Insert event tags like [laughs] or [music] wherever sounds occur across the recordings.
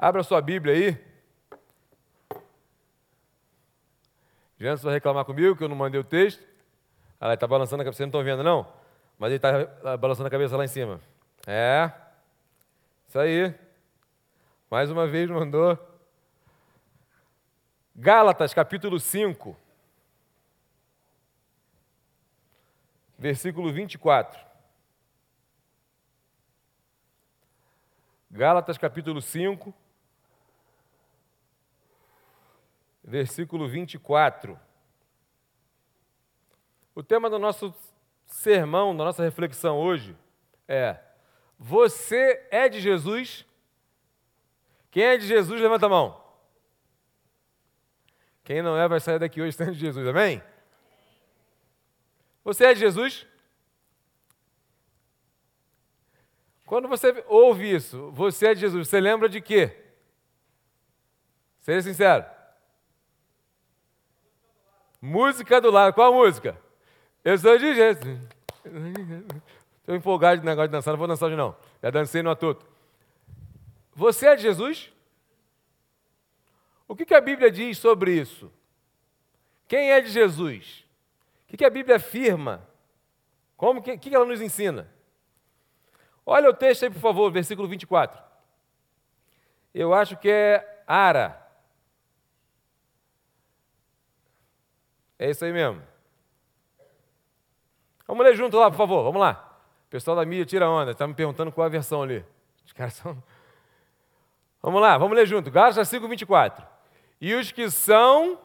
Abra sua Bíblia aí. Jansen vai reclamar comigo que eu não mandei o texto. Ah, ele está balançando a cabeça, vocês não estão vendo, não? Mas ele está balançando a cabeça lá em cima. É. Isso aí. Mais uma vez mandou. Gálatas, capítulo 5. Versículo 24. Gálatas, capítulo 5. Versículo 24. O tema do nosso sermão, da nossa reflexão hoje é: Você é de Jesus? Quem é de Jesus, levanta a mão. Quem não é, vai sair daqui hoje sendo de Jesus, amém? Você é de Jesus? Quando você ouve isso, você é de Jesus, você lembra de quê? Seja sincero. Música do lado, qual música? Eu sou de Jesus. Estou empolgado de negócio de dançar, não vou dançar hoje não. Já dancei no atuto. Você é de Jesus? O que, que a Bíblia diz sobre isso? Quem é de Jesus? O que, que a Bíblia afirma? Como que, que ela nos ensina? Olha o texto aí, por favor, versículo 24. Eu acho que é Ara. É isso aí mesmo. Vamos ler junto lá, por favor, vamos lá. O pessoal da mídia tira onda, está me perguntando qual é a versão ali. Os caras são. Vamos lá, vamos ler junto. Gálatas 5, 24. E os que são.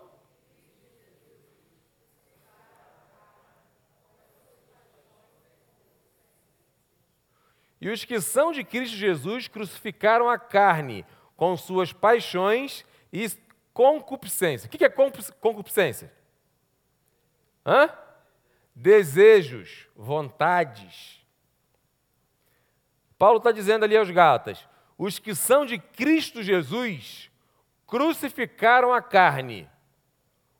E os que são de Cristo Jesus crucificaram a carne com suas paixões e concupiscência. O que é concupiscência? Hã? Desejos, vontades. Paulo está dizendo ali aos Gálatas: os que são de Cristo Jesus crucificaram a carne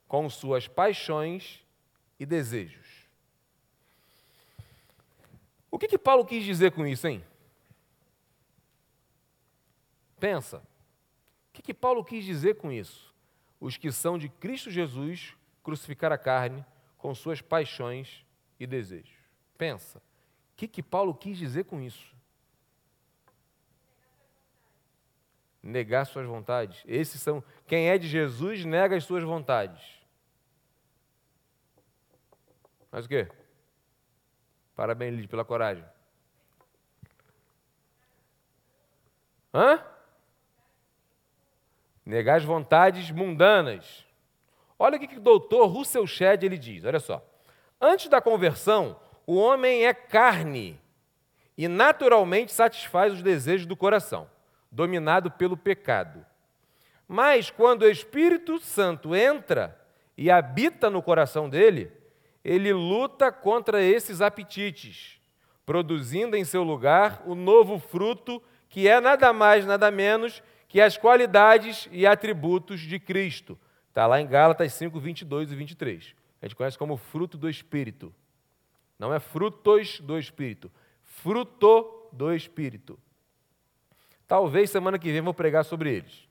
com suas paixões e desejos. O que, que Paulo quis dizer com isso, hein? Pensa. O que, que Paulo quis dizer com isso? Os que são de Cristo Jesus crucificaram a carne com suas paixões e desejos. Pensa. O que, que Paulo quis dizer com isso? negar suas vontades. Esses são quem é de Jesus nega as suas vontades. Mas o quê? Parabéns, Lid, pela coragem. Hã? Negar as vontades mundanas. Olha o que o doutor Russell Shedd ele diz, olha só. Antes da conversão, o homem é carne e naturalmente satisfaz os desejos do coração dominado pelo pecado. Mas quando o Espírito Santo entra e habita no coração dele, ele luta contra esses apetites, produzindo em seu lugar o novo fruto, que é nada mais, nada menos que as qualidades e atributos de Cristo. Está lá em Gálatas 5, 22 e 23. A gente conhece como fruto do Espírito. Não é frutos do Espírito, fruto do Espírito. Talvez semana que vem vou pregar sobre eles.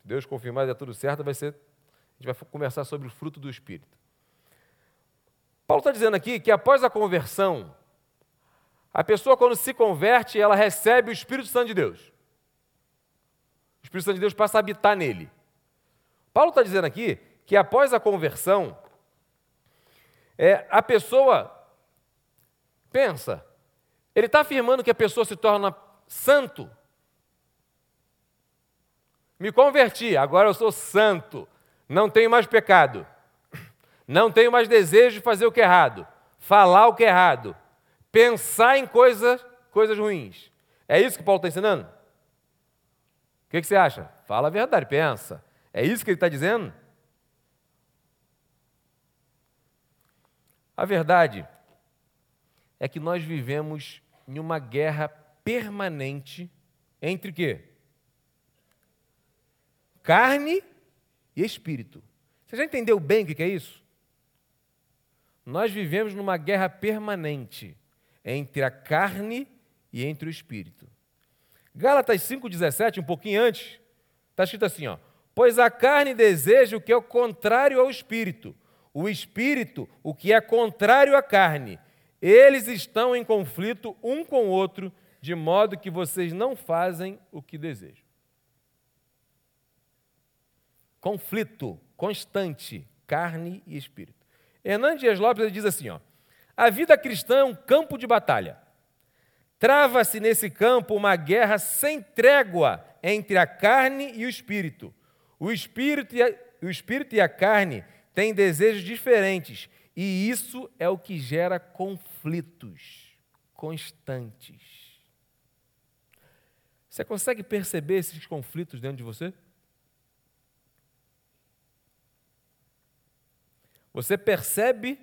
Se Deus confirmar der tudo certo, vai ser. A gente vai conversar sobre o fruto do Espírito. Paulo está dizendo aqui que após a conversão, a pessoa, quando se converte, ela recebe o Espírito Santo de Deus. O Espírito Santo de Deus passa a habitar nele. Paulo está dizendo aqui que após a conversão, é, a pessoa pensa, ele está afirmando que a pessoa se torna santo me converti, agora eu sou santo, não tenho mais pecado, não tenho mais desejo de fazer o que é errado, falar o que é errado, pensar em coisas, coisas ruins. É isso que Paulo está ensinando? O que, que você acha? Fala a verdade, pensa. É isso que ele está dizendo? A verdade é que nós vivemos em uma guerra permanente entre quê? carne e espírito. Você já entendeu bem o que é isso? Nós vivemos numa guerra permanente entre a carne e entre o espírito. Gálatas 5,17, um pouquinho antes, está escrito assim: ó, Pois a carne deseja o que é o contrário ao espírito, o espírito o que é contrário à carne. Eles estão em conflito um com o outro, de modo que vocês não fazem o que desejam. Conflito constante, carne e espírito. Hernandes Dias Lopes diz assim: ó, a vida cristã é um campo de batalha. Trava-se nesse campo uma guerra sem trégua entre a carne e o espírito. O espírito e a, o espírito e a carne têm desejos diferentes, e isso é o que gera conflitos constantes. Você consegue perceber esses conflitos dentro de você? Você percebe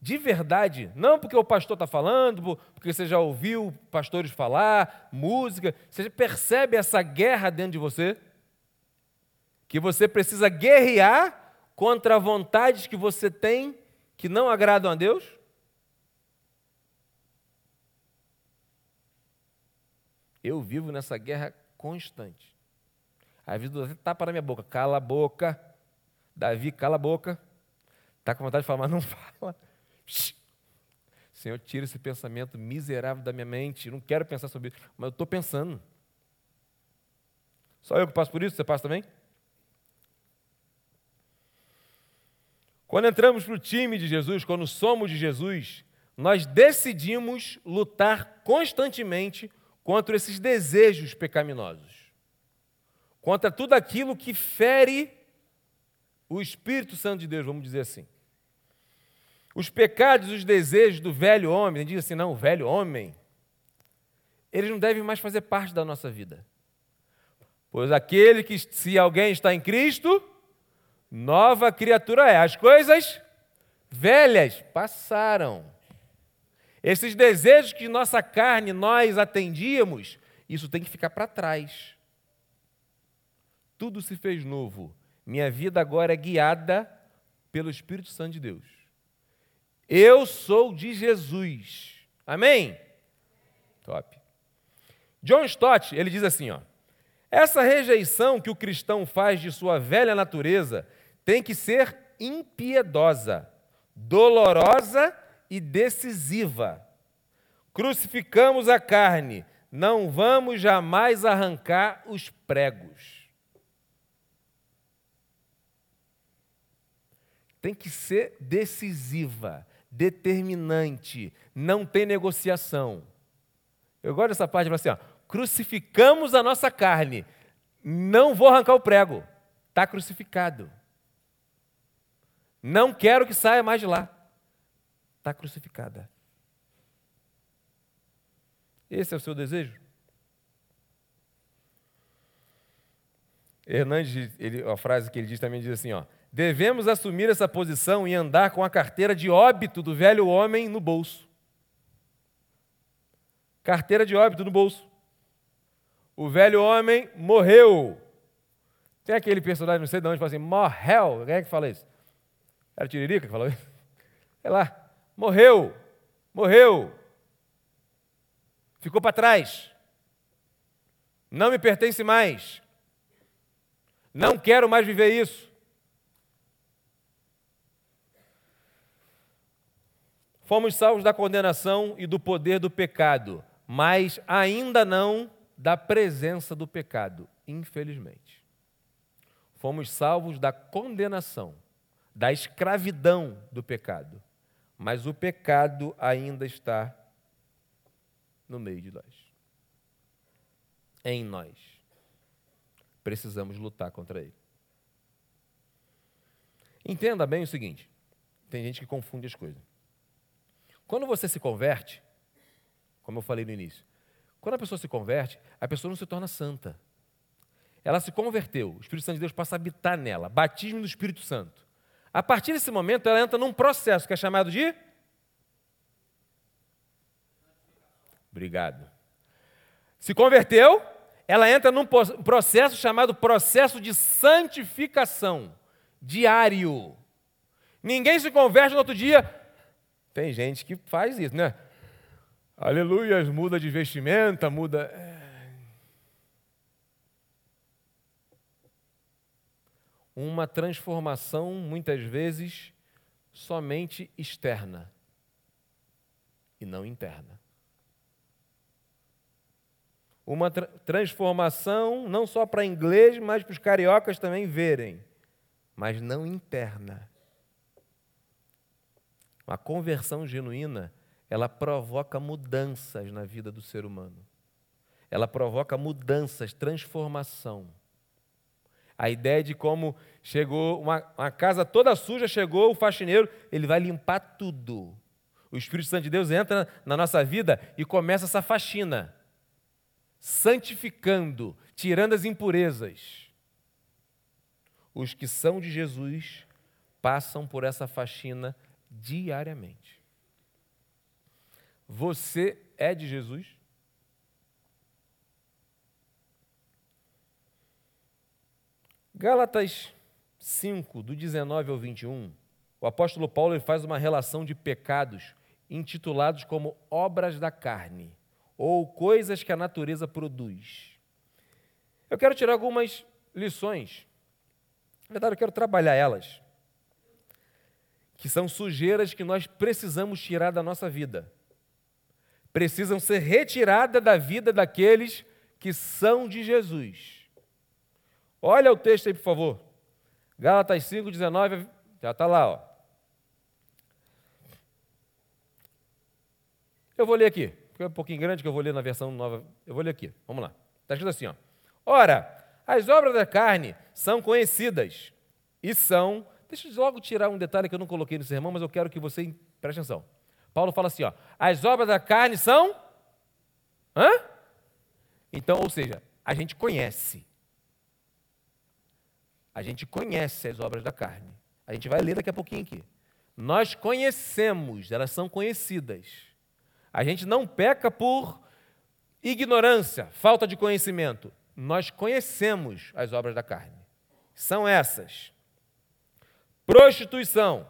de verdade, não porque o pastor está falando, porque você já ouviu pastores falar, música, você percebe essa guerra dentro de você? Que você precisa guerrear contra vontades que você tem que não agradam a Deus? Eu vivo nessa guerra constante. Às vezes você tapa na minha boca, cala a boca. Davi, cala a boca. Está com vontade de falar, mas não [laughs] fala. Senhor, tira esse pensamento miserável da minha mente. Não quero pensar sobre isso, mas eu estou pensando. Só eu que passo por isso? Você passa também? Quando entramos para o time de Jesus, quando somos de Jesus, nós decidimos lutar constantemente contra esses desejos pecaminosos, contra tudo aquilo que fere o Espírito Santo de Deus, vamos dizer assim. Os pecados os desejos do velho homem, diz assim: não, o velho homem, eles não devem mais fazer parte da nossa vida. Pois aquele que, se alguém está em Cristo, nova criatura é. As coisas velhas passaram. Esses desejos que nossa carne nós atendíamos, isso tem que ficar para trás. Tudo se fez novo. Minha vida agora é guiada pelo Espírito Santo de Deus. Eu sou de Jesus. Amém? Top. John Stott, ele diz assim, ó: Essa rejeição que o cristão faz de sua velha natureza tem que ser impiedosa, dolorosa e decisiva. Crucificamos a carne, não vamos jamais arrancar os pregos. Tem que ser decisiva determinante, não tem negociação. Eu gosto dessa parte, assim, ó, crucificamos a nossa carne, não vou arrancar o prego, está crucificado. Não quero que saia mais de lá, está crucificada. Esse é o seu desejo? Hernandes, ele, a frase que ele diz também diz assim, ó, devemos assumir essa posição e andar com a carteira de óbito do velho homem no bolso. Carteira de óbito no bolso. O velho homem morreu. Tem aquele personagem, não sei de onde, fala assim, morreu. Quem é que fala isso? Era Tiririca que falou isso? Sei lá. Morreu. Morreu. Ficou para trás. Não me pertence mais. Não quero mais viver isso. Fomos salvos da condenação e do poder do pecado, mas ainda não da presença do pecado, infelizmente. Fomos salvos da condenação, da escravidão do pecado, mas o pecado ainda está no meio de nós. Em nós. Precisamos lutar contra ele. Entenda bem o seguinte: tem gente que confunde as coisas. Quando você se converte, como eu falei no início, quando a pessoa se converte, a pessoa não se torna santa. Ela se converteu, o Espírito Santo de Deus passa a habitar nela, batismo do Espírito Santo. A partir desse momento, ela entra num processo que é chamado de. Obrigado. Se converteu, ela entra num processo chamado processo de santificação diário. Ninguém se converte no outro dia, tem gente que faz isso, né? Aleluia, muda de vestimenta, muda. Uma transformação, muitas vezes, somente externa e não interna. Uma tra transformação não só para inglês, mas para os cariocas também verem, mas não interna. Uma conversão genuína, ela provoca mudanças na vida do ser humano. Ela provoca mudanças, transformação. A ideia de como chegou uma, uma, casa toda suja, chegou o faxineiro, ele vai limpar tudo. O Espírito Santo de Deus entra na nossa vida e começa essa faxina, santificando, tirando as impurezas. Os que são de Jesus passam por essa faxina diariamente. Você é de Jesus? Gálatas 5, do 19 ao 21, o apóstolo Paulo faz uma relação de pecados intitulados como obras da carne, ou coisas que a natureza produz. Eu quero tirar algumas lições. Na verdade, eu quero trabalhar elas. Que são sujeiras que nós precisamos tirar da nossa vida. Precisam ser retiradas da vida daqueles que são de Jesus. Olha o texto aí, por favor. Gálatas 5, 19, já está lá. Ó. Eu vou ler aqui, porque é um pouquinho grande que eu vou ler na versão nova. Eu vou ler aqui, vamos lá. Está escrito assim: ó. Ora, as obras da carne são conhecidas e são. Deixa eu logo tirar um detalhe que eu não coloquei no sermão, mas eu quero que você preste atenção. Paulo fala assim: ó, as obras da carne são. Hã? Então, ou seja, a gente conhece. A gente conhece as obras da carne. A gente vai ler daqui a pouquinho aqui. Nós conhecemos, elas são conhecidas. A gente não peca por ignorância, falta de conhecimento. Nós conhecemos as obras da carne. São essas: prostituição,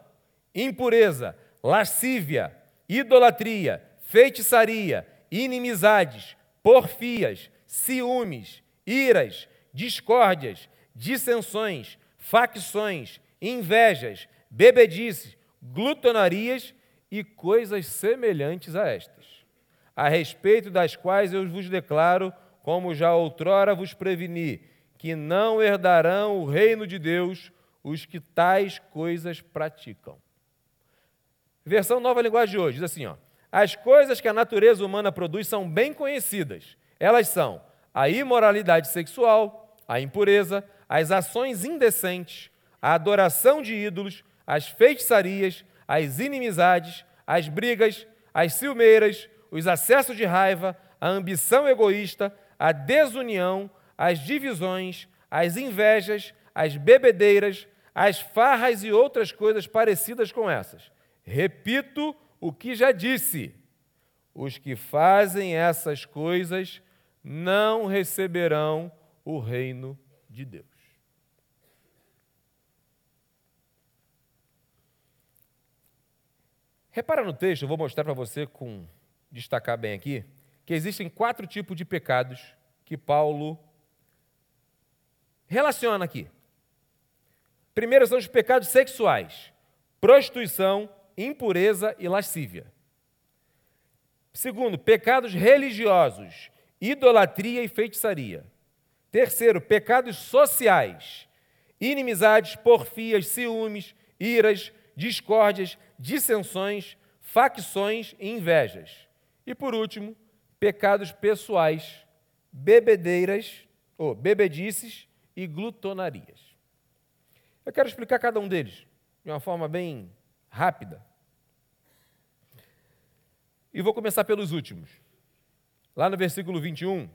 impureza, lascívia, idolatria, feitiçaria, inimizades, porfias, ciúmes, iras, discórdias, dissensões, facções, invejas, bebedices, glutonarias e coisas semelhantes a estas, a respeito das quais eu vos declaro, como já outrora vos preveni, que não herdarão o reino de Deus os que tais coisas praticam. Versão Nova Linguagem de hoje diz assim: ó, as coisas que a natureza humana produz são bem conhecidas. Elas são a imoralidade sexual, a impureza, as ações indecentes, a adoração de ídolos, as feitiçarias, as inimizades, as brigas, as ciumeiras, os acessos de raiva, a ambição egoísta, a desunião, as divisões, as invejas, as bebedeiras, as farras e outras coisas parecidas com essas. Repito o que já disse: os que fazem essas coisas não receberão o reino de Deus. Repara no texto, eu vou mostrar para você com destacar bem aqui, que existem quatro tipos de pecados que Paulo relaciona aqui. Primeiro são os pecados sexuais: prostituição, impureza e lascívia. Segundo, pecados religiosos: idolatria e feitiçaria. Terceiro, pecados sociais: inimizades, porfias, ciúmes, iras, discórdias, dissensões, facções e invejas. E por último, pecados pessoais, bebedeiras, ou bebedices e glutonarias. Eu quero explicar cada um deles de uma forma bem rápida. E vou começar pelos últimos. Lá no versículo 21,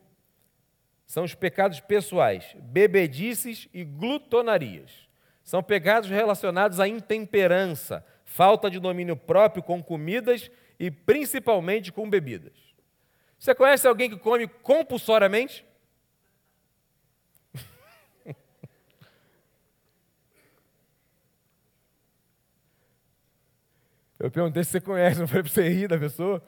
são os pecados pessoais, bebedices e glutonarias. São pecados relacionados à intemperança, falta de domínio próprio com comidas e principalmente com bebidas. Você conhece alguém que come compulsoriamente? [laughs] Eu perguntei se você conhece, não foi para você rir da pessoa.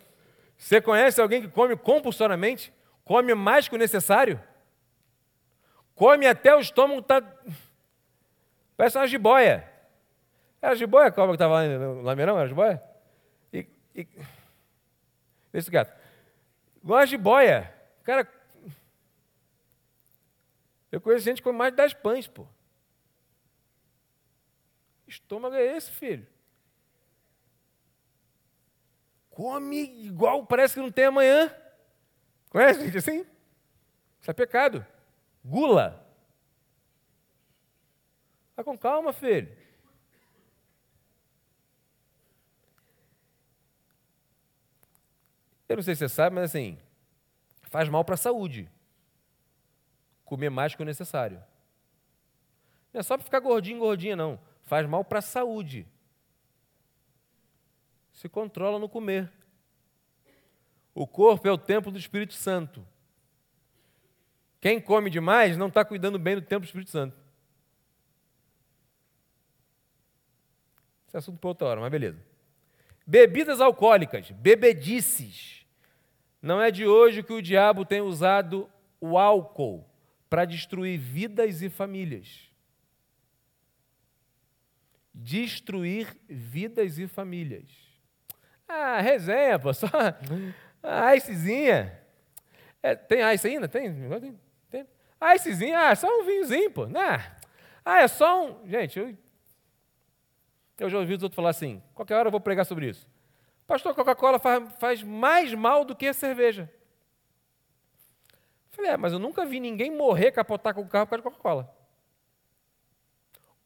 Você conhece alguém que come compulsoriamente? Come mais que o necessário? Come até o estômago. Tá [laughs] Parece uma jiboia. Era jiboia a cobra que estava lá no Lameirão? Era jiboia? E, e... Esse gato. Igual a jiboia. Cara, eu conheço gente com mais de 10 pães, pô. Estômago é esse, filho. Come igual, parece que não tem amanhã. Conhece gente assim? Isso é pecado. Gula. Vai com calma, filho. Eu não sei se você sabe, mas assim, faz mal para a saúde. Comer mais que o necessário. Não é só para ficar gordinho, gordinha, não. Faz mal para a saúde. Se controla no comer. O corpo é o templo do Espírito Santo. Quem come demais não está cuidando bem do templo do Espírito Santo. Esse é assunto para outra hora, mas beleza. Bebidas alcoólicas, bebedices. Não é de hoje que o diabo tem usado o álcool para destruir vidas e famílias. Destruir vidas e famílias. Ah, resenha, pô, só [laughs] a icezinha. É, tem ice ainda? Tem? tem. Icezinha, ah, só um vinhozinho, pô. Ah, ah, é só um. Gente, eu, eu já ouvi os outros falar assim: qualquer hora eu vou pregar sobre isso. Pastor, Coca-Cola faz, faz mais mal do que a cerveja. Falei, é, mas eu nunca vi ninguém morrer capotar com o carro por causa de Coca-Cola.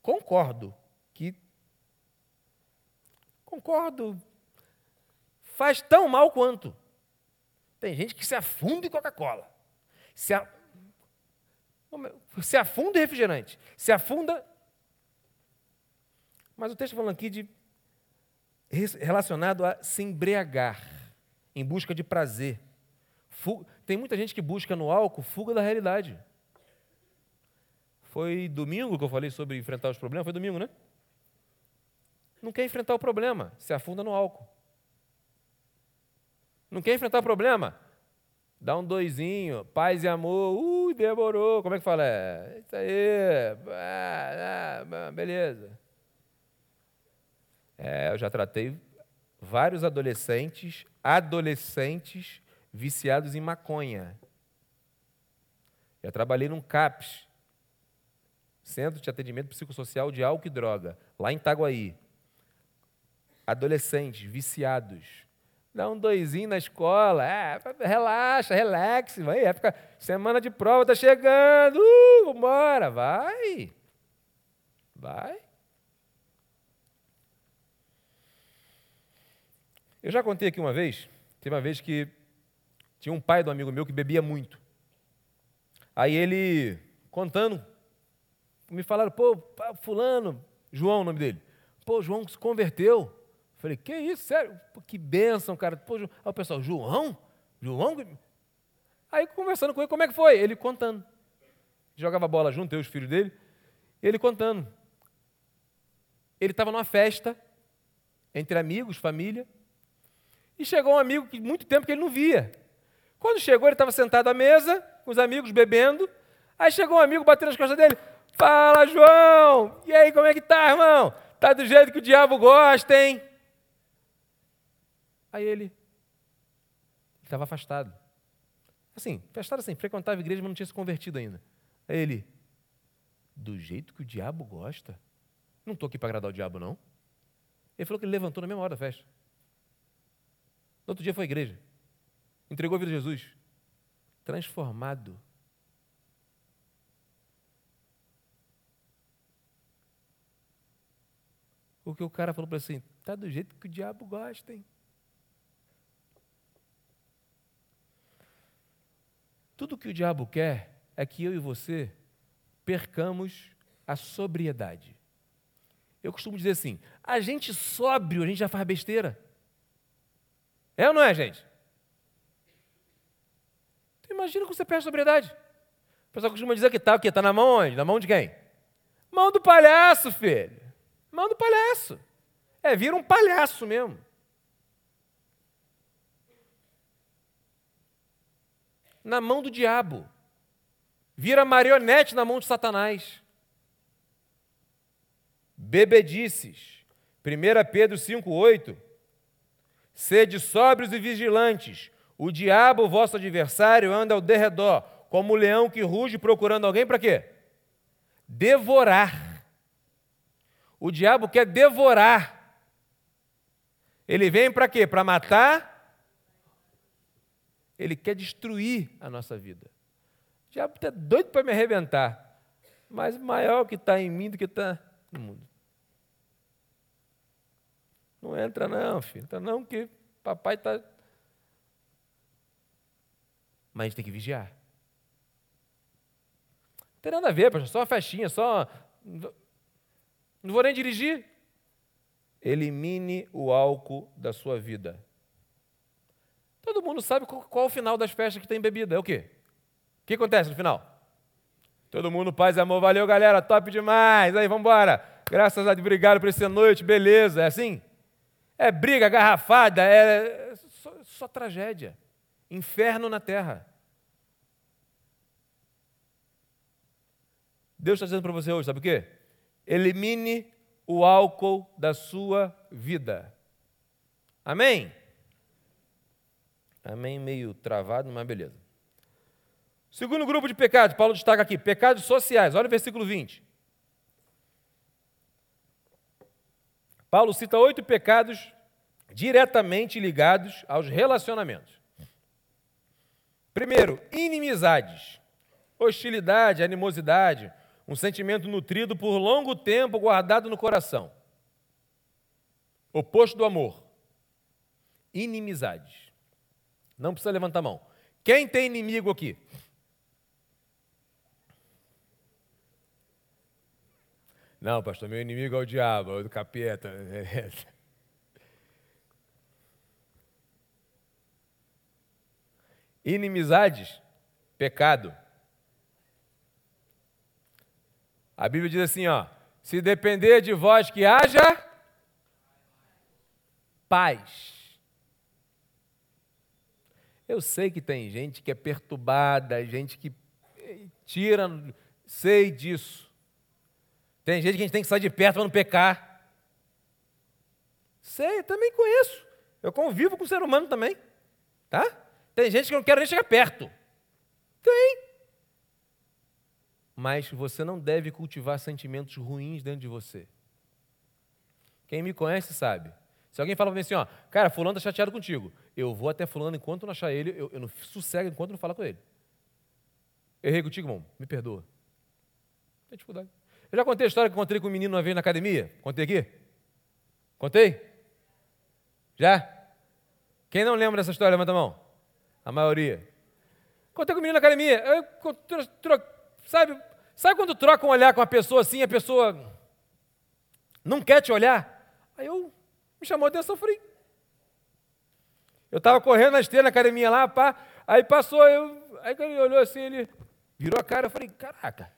Concordo que. Concordo. Faz tão mal quanto. Tem gente que se afunda em Coca-Cola. Se, a... se afunda em refrigerante. Se afunda. Mas o texto falando aqui de relacionado a se embriagar, em busca de prazer. Tem muita gente que busca no álcool fuga da realidade. Foi domingo que eu falei sobre enfrentar os problemas? Foi domingo, né? Não quer enfrentar o problema, se afunda no álcool. Não quer enfrentar o problema? Dá um doisinho, paz e amor, ui, demorou. Como é que fala? É, isso aí, ah, ah, beleza. É, eu já tratei vários adolescentes, adolescentes viciados em maconha. Já trabalhei num CAPS, Centro de Atendimento Psicossocial de Álcool e Droga, lá em Itaguaí. Adolescentes viciados. Dá um doisinho na escola, é, relaxa, relaxe, vai, época, semana de prova está chegando, uh, vambora, vai. Vai. Eu já contei aqui uma vez, teve uma vez que tinha um pai do amigo meu que bebia muito. Aí ele, contando, me falaram, pô, fulano, João o nome dele. Pô, João se converteu. Falei, que isso, sério? Pô, que bênção, cara. Pô, Aí o pessoal, João? João? Aí conversando com ele, como é que foi? Ele contando. Jogava bola junto, eu e os filhos dele. Ele contando. Ele estava numa festa, entre amigos, família. E chegou um amigo que muito tempo que ele não via. Quando chegou, ele estava sentado à mesa, com os amigos, bebendo. Aí chegou um amigo batendo nas costas dele. Fala, João! E aí, como é que tá, irmão? Tá do jeito que o diabo gosta, hein? Aí ele estava afastado. Assim, afastado assim, frequentava a igreja, mas não tinha se convertido ainda. Aí ele, do jeito que o diabo gosta? Não estou aqui para agradar o diabo, não. Ele falou que ele levantou na mesma hora da festa. No outro dia foi à igreja. Entregou a vida a Jesus. Transformado. O que o cara falou para assim, tá do jeito que o diabo gosta, hein? Tudo que o diabo quer é que eu e você percamos a sobriedade. Eu costumo dizer assim: a gente sóbrio, a gente já faz besteira. É ou não é, gente? Então, imagina que você perde a sobriedade. O pessoal costuma dizer que está o quê? Está na mão onde? Na mão de quem? Mão do palhaço, filho. Mão do palhaço. É, vira um palhaço mesmo. Na mão do diabo. Vira marionete na mão de Satanás. bebedices. 1 Pedro 5,8. Sede sóbrios e vigilantes. O diabo, vosso adversário, anda ao derredor, como o leão que ruge procurando alguém para quê? Devorar. O diabo quer devorar. Ele vem para quê? Para matar. Ele quer destruir a nossa vida. O diabo está doido para me arrebentar. Mas maior que está em mim do que está no mundo. Não entra não, filho. Entra não, que papai está. Mas a gente tem que vigiar. Não tem nada a ver. Só uma festinha, só. Não vou nem dirigir. Elimine o álcool da sua vida. Todo mundo sabe qual, qual é o final das festas que tem bebida. É o quê? O que acontece no final? Todo mundo, paz e amor. Valeu, galera. Top demais. Aí, vamos embora. Graças a Deus, obrigado por essa noite. Beleza. É assim? É briga, garrafada, é só, só tragédia. Inferno na terra. Deus está dizendo para você hoje, sabe o quê? Elimine o álcool da sua vida. Amém? Amém, meio travado, mas beleza. Segundo grupo de pecados, Paulo destaca aqui, pecados sociais. Olha o versículo 20. Paulo cita oito pecados diretamente ligados aos relacionamentos. Primeiro, inimizades, hostilidade, animosidade, um sentimento nutrido por longo tempo guardado no coração. Oposto do amor. Inimizades. Não precisa levantar a mão. Quem tem inimigo aqui? Não, pastor, meu inimigo é o diabo, é o capeta. [laughs] Inimizades, pecado. A Bíblia diz assim, ó: se depender de vós que haja paz. Eu sei que tem gente que é perturbada, gente que tira, sei disso. Tem gente que a gente tem que sair de perto para não pecar. Sei, também conheço. Eu convivo com o ser humano também. Tá? Tem gente que não quero nem chegar perto. Tem. Mas você não deve cultivar sentimentos ruins dentro de você. Quem me conhece sabe. Se alguém fala para mim assim, ó, cara, fulano está chateado contigo. Eu vou até fulano enquanto não achar ele, eu, eu não sossego enquanto não falar com ele. Errei contigo, irmão, me perdoa. Tem dificuldade. Eu já contei a história que encontrei com um menino uma vez na academia? Contei aqui? Contei? Já? Quem não lembra dessa história, levanta a mão. A maioria. Contei com um menino na academia. Eu, tro, tro, sabe, sabe quando troca um olhar com uma pessoa assim, a pessoa não quer te olhar? Aí eu me chamou a atenção, falei. Eu estava correndo na esteira na academia lá, pá, aí passou, eu, aí ele olhou assim, ele virou a cara, eu falei, caraca,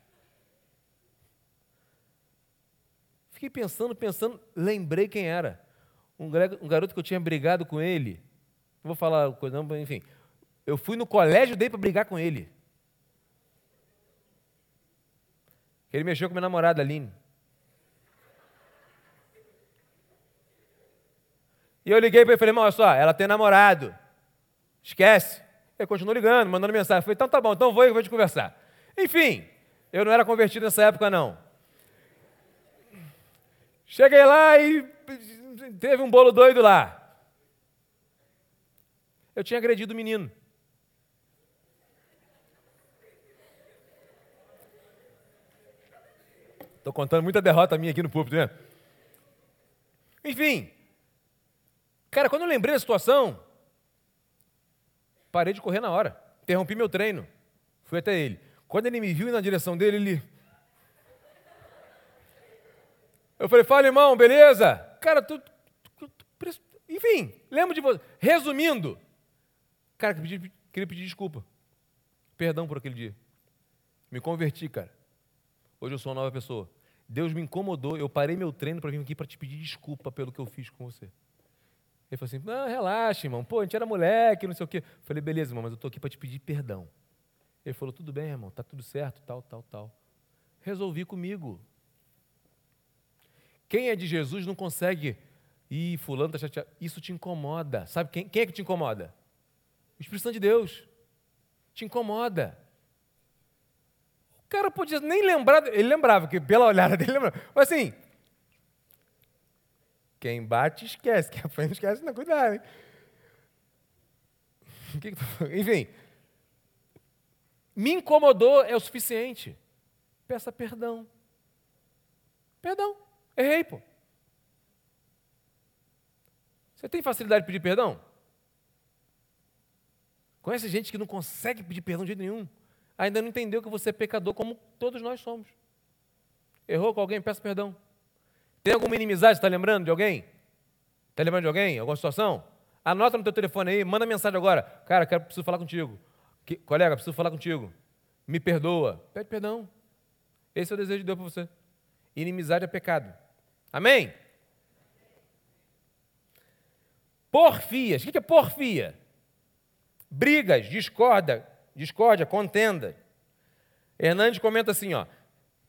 Fiquei pensando, pensando, lembrei quem era. Um, garoto que eu tinha brigado com ele. Não vou falar coisa, enfim. Eu fui no colégio dele para brigar com ele. Ele mexeu com minha namorada, Aline. E eu liguei para ele e falei, olha só, ela tem namorado. Esquece. Ele continuou ligando, mandando mensagem. Eu falei, então tá bom, então vou e vou te conversar. Enfim, eu não era convertido nessa época, não. Cheguei lá e teve um bolo doido lá. Eu tinha agredido o menino. Estou contando muita derrota minha aqui no púlpito, né? Enfim. Cara, quando eu lembrei da situação, parei de correr na hora. Interrompi meu treino. Fui até ele. Quando ele me viu na direção dele, ele eu falei, fala, irmão, beleza? Cara, tu, tu, enfim, lembro de você. Resumindo, cara, queria queria pedir desculpa. Perdão por aquele dia. Me converti, cara. Hoje eu sou uma nova pessoa. Deus me incomodou, eu parei meu treino para vir aqui para te pedir desculpa pelo que eu fiz com você. Ele falou assim: não, relaxa, irmão. Pô, a gente era moleque, não sei o quê. Eu falei, beleza, irmão, mas eu estou aqui para te pedir perdão. Ele falou, tudo bem, irmão, tá tudo certo, tal, tal, tal. Resolvi comigo. Quem é de Jesus não consegue. Ih, fulano está chateado. Isso te incomoda. Sabe quem, quem é que te incomoda? O Espírito Santo de Deus. Te incomoda. O cara podia nem lembrar, ele lembrava, que pela olhada dele lembrava. Mas assim, quem bate esquece, quem apanha esquece, não cuidado, hein? Enfim, me incomodou é o suficiente. Peça perdão. Perdão. Errei, pô. Você tem facilidade de pedir perdão? Conhece gente que não consegue pedir perdão de jeito nenhum. Ainda não entendeu que você é pecador como todos nós somos. Errou com alguém? Peça perdão. Tem alguma inimizade? Está lembrando de alguém? Está lembrando de alguém? Alguma situação? Anota no teu telefone aí, manda mensagem agora. Cara, quero, preciso falar contigo. Que, colega, preciso falar contigo. Me perdoa. Pede perdão. Esse é o desejo de Deus para você. Inimizade é pecado. Amém? Porfias. O que é porfia? Brigas, discorda, discórdia, contenda. Hernandes comenta assim, ó.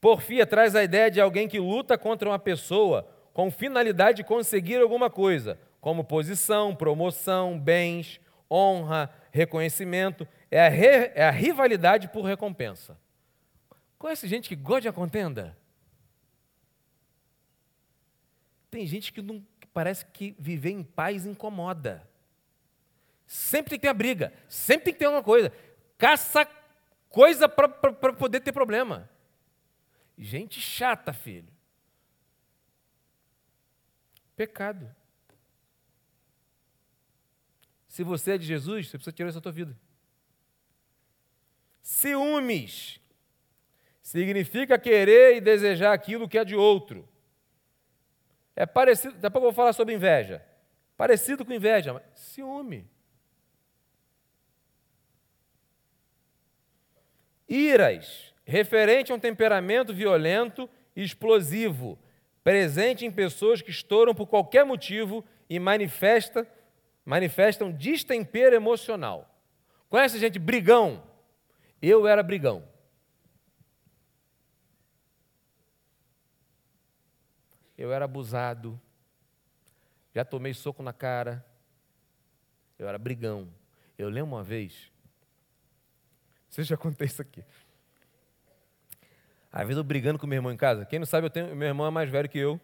Porfia traz a ideia de alguém que luta contra uma pessoa com finalidade de conseguir alguma coisa, como posição, promoção, bens, honra, reconhecimento. É a, re, é a rivalidade por recompensa. Conhece gente que gosta de contenda? Tem gente que não, parece que viver em paz incomoda. Sempre tem que ter a briga, sempre tem que ter alguma coisa. Caça coisa para poder ter problema. Gente chata, filho. Pecado. Se você é de Jesus, você precisa tirar isso da tua vida. Ciúmes significa querer e desejar aquilo que é de outro. É parecido, daqui a pouco eu vou falar sobre inveja. Parecido com inveja, mas ciúme. Iras, referente a um temperamento violento e explosivo, presente em pessoas que estouram por qualquer motivo e manifesta, manifestam destempero emocional. Conhece gente brigão? Eu era brigão. Eu era abusado. Já tomei soco na cara. Eu era brigão. Eu lembro uma vez. Você já contei isso aqui. Às vezes eu brigando com meu irmão em casa. Quem não sabe, eu tenho, meu irmão é mais velho que eu.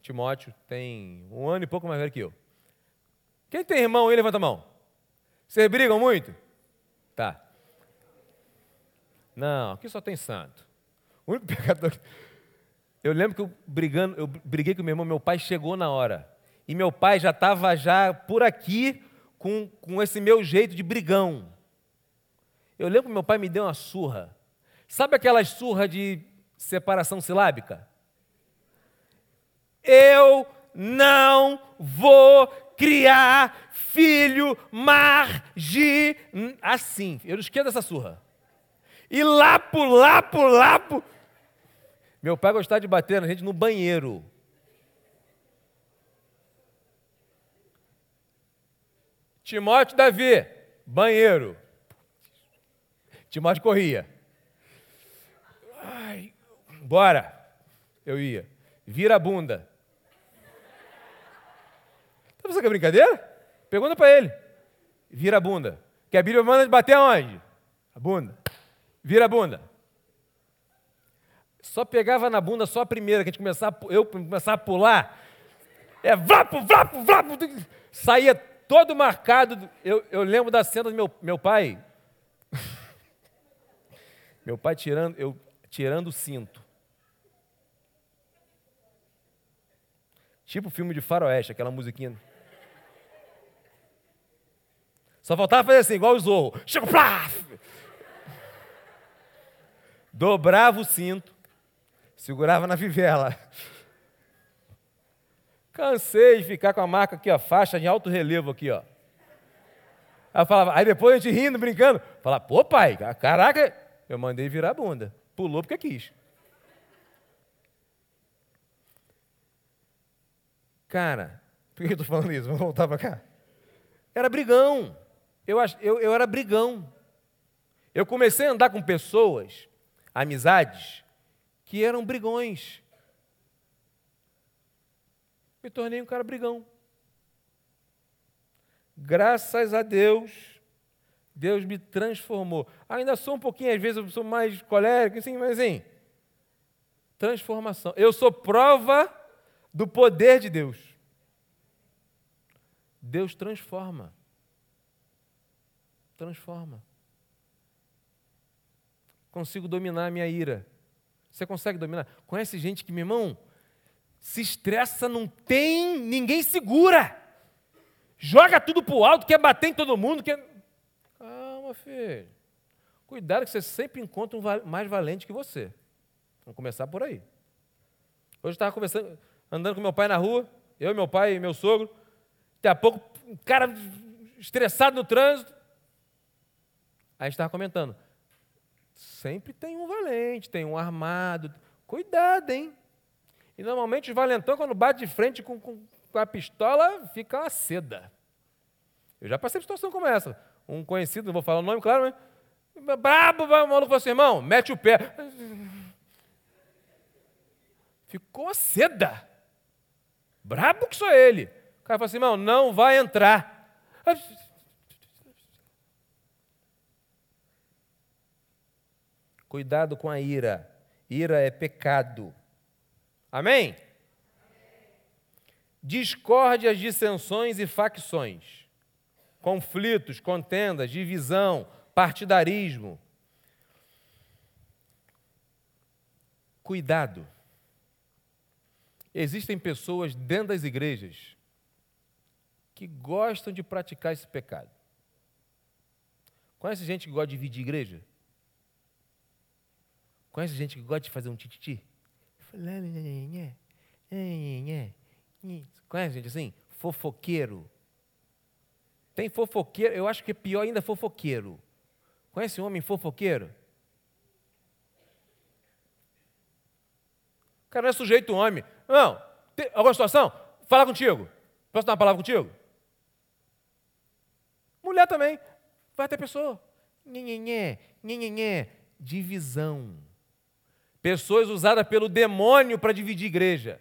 Timóteo tem um ano e pouco mais velho que eu. Quem tem irmão aí, levanta a mão. Vocês brigam muito? Tá. Não, aqui só tem santo. O único [laughs] pecador. Eu lembro que eu brigando, eu briguei com meu irmão, meu pai chegou na hora. E meu pai já estava já por aqui com, com esse meu jeito de brigão. Eu lembro que meu pai me deu uma surra. Sabe aquela surra de separação silábica? Eu não vou criar filho margi assim. Eu não esqueço dessa surra. E lapo, lapo, lapo. Meu pai gostava de bater na gente no banheiro. Timóteo Davi, banheiro. Timóteo corria. Ai, bora. Eu ia. Vira a bunda. Tá pensando que é brincadeira? Pergunta para ele. Vira a bunda. Que a Bíblia manda bater aonde? A bunda. Vira a bunda. Só pegava na bunda só a primeira, que a gente começava, eu começava a pular. É vlapo, vlapo, vlapo. Saía todo marcado. Eu, eu lembro da cena do meu, meu pai. [laughs] meu pai tirando, eu, tirando o cinto. Tipo filme de faroeste, aquela musiquinha. Só faltava fazer assim, igual o Zorro. Chega, plaf! Dobrava o cinto segurava na fivela. Cansei de ficar com a marca aqui, ó, faixa de alto relevo aqui, ó. Aí, falava, aí depois a gente rindo, brincando, falava, pô pai, caraca, eu mandei virar a bunda. Pulou porque quis. Cara, por que eu estou falando isso? Vamos voltar para cá. Era brigão. Eu, eu, eu era brigão. Eu comecei a andar com pessoas, amizades, que eram brigões. me tornei um cara brigão. Graças a Deus, Deus me transformou. Ainda sou um pouquinho, às vezes, eu sou mais colérico, assim, mas assim, transformação. Eu sou prova do poder de Deus. Deus transforma. Transforma. Consigo dominar a minha ira. Você consegue dominar? Conhece gente que, meu irmão, se estressa, não tem, ninguém segura. Joga tudo pro alto, quer bater em todo mundo, quer. Calma, filho. Cuidado que você sempre encontra um mais valente que você. Vamos começar por aí. Hoje eu estava conversando, andando com meu pai na rua, eu, meu pai e meu sogro. Daqui a pouco, um cara estressado no trânsito. Aí a gente estava comentando. Sempre tem um valente, tem um armado. Cuidado, hein? E normalmente os valentão, quando bate de frente com, com, com a pistola, fica uma seda. Eu já passei por situação como essa. Um conhecido, não vou falar o nome, claro, mas. Brabo, o maluco falou assim, irmão, mete o pé. Ficou seda. Brabo que sou ele. O cara falou assim, irmão, não vai entrar. Cuidado com a ira. Ira é pecado. Amém? Discórdias, dissensões e facções, conflitos, contendas, divisão, partidarismo. Cuidado. Existem pessoas dentro das igrejas que gostam de praticar esse pecado. Conhece gente que gosta de dividir igreja? Conhece gente que gosta de fazer um tititi? Conhece gente assim? Fofoqueiro. Tem fofoqueiro, eu acho que é pior ainda fofoqueiro. Conhece um homem fofoqueiro? O cara não é sujeito homem. Não, tem alguma situação? Fala contigo. Posso dar uma palavra contigo? Mulher também. Vai ter pessoa. Nhenhenhé, nhenhenhé. Divisão. Pessoas usadas pelo demônio para dividir igreja.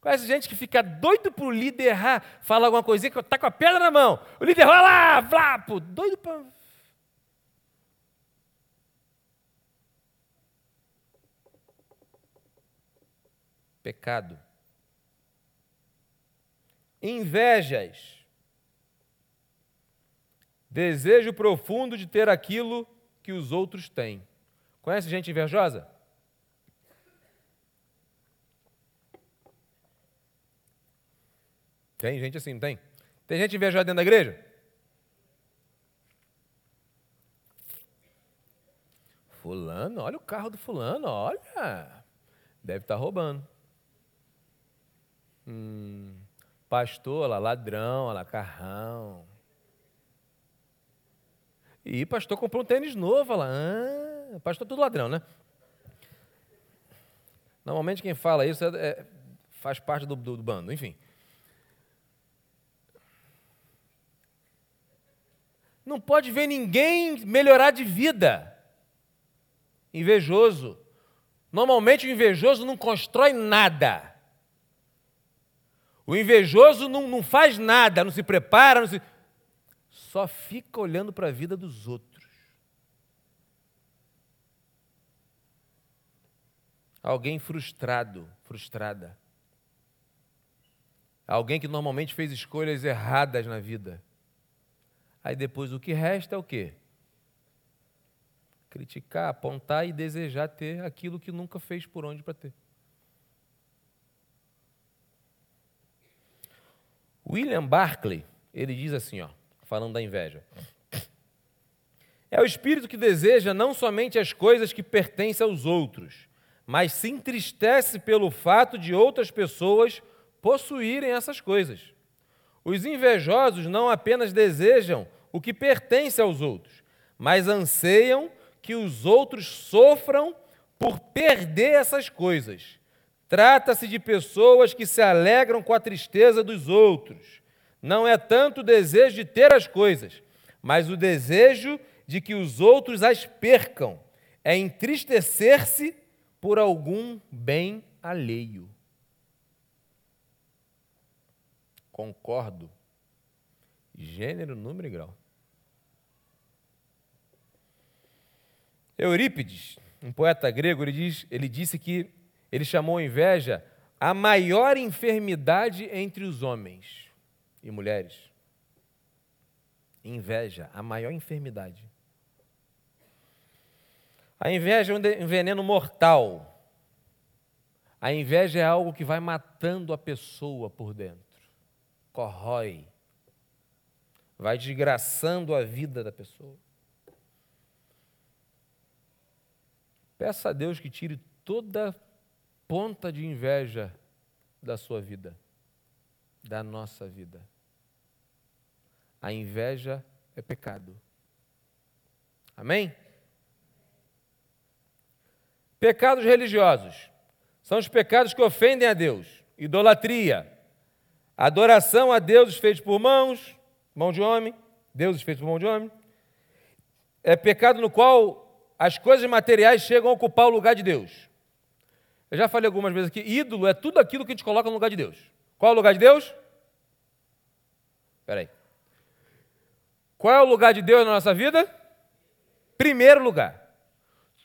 Conhece gente que fica doido para o líder errar, fala alguma coisinha que está com a pedra na mão. O líder vai lá, vlapo, doido para. Pecado. Invejas. Desejo profundo de ter aquilo que os outros têm. Conhece gente invejosa? Tem gente assim, não tem? Tem gente invejosa dentro da igreja? Fulano, olha o carro do fulano, olha. Deve estar tá roubando. Hum, pastor, lá, ladrão, lá, carrão. E pastor comprou um tênis novo, lá. Ah, pastor é tudo ladrão, né? Normalmente quem fala isso é, é, faz parte do, do, do bando, enfim. Não pode ver ninguém melhorar de vida. Invejoso. Normalmente o invejoso não constrói nada. O invejoso não, não faz nada, não se prepara, não se... só fica olhando para a vida dos outros. Alguém frustrado, frustrada. Alguém que normalmente fez escolhas erradas na vida. Aí depois o que resta é o quê? Criticar, apontar e desejar ter aquilo que nunca fez por onde para ter. William Barclay, ele diz assim, ó, falando da inveja. É o espírito que deseja não somente as coisas que pertencem aos outros, mas se entristece pelo fato de outras pessoas possuírem essas coisas. Os invejosos não apenas desejam o que pertence aos outros, mas anseiam que os outros sofram por perder essas coisas. Trata-se de pessoas que se alegram com a tristeza dos outros. Não é tanto o desejo de ter as coisas, mas o desejo de que os outros as percam. É entristecer-se por algum bem alheio. Concordo. Gênero, número e grau. Eurípides, um poeta grego, ele, diz, ele disse que ele chamou a inveja a maior enfermidade entre os homens e mulheres. Inveja, a maior enfermidade. A inveja é um veneno mortal. A inveja é algo que vai matando a pessoa por dentro, corrói, vai desgraçando a vida da pessoa. Peça a Deus que tire toda ponta de inveja da sua vida, da nossa vida. A inveja é pecado. Amém? Pecados religiosos são os pecados que ofendem a Deus. Idolatria, adoração a deuses feitos por mãos, mão de homem, deuses feitos por mão de homem. É pecado no qual as coisas materiais chegam a ocupar o lugar de Deus. Eu já falei algumas vezes aqui, ídolo é tudo aquilo que a gente coloca no lugar de Deus. Qual é o lugar de Deus? Espera aí. Qual é o lugar de Deus na nossa vida? Primeiro lugar.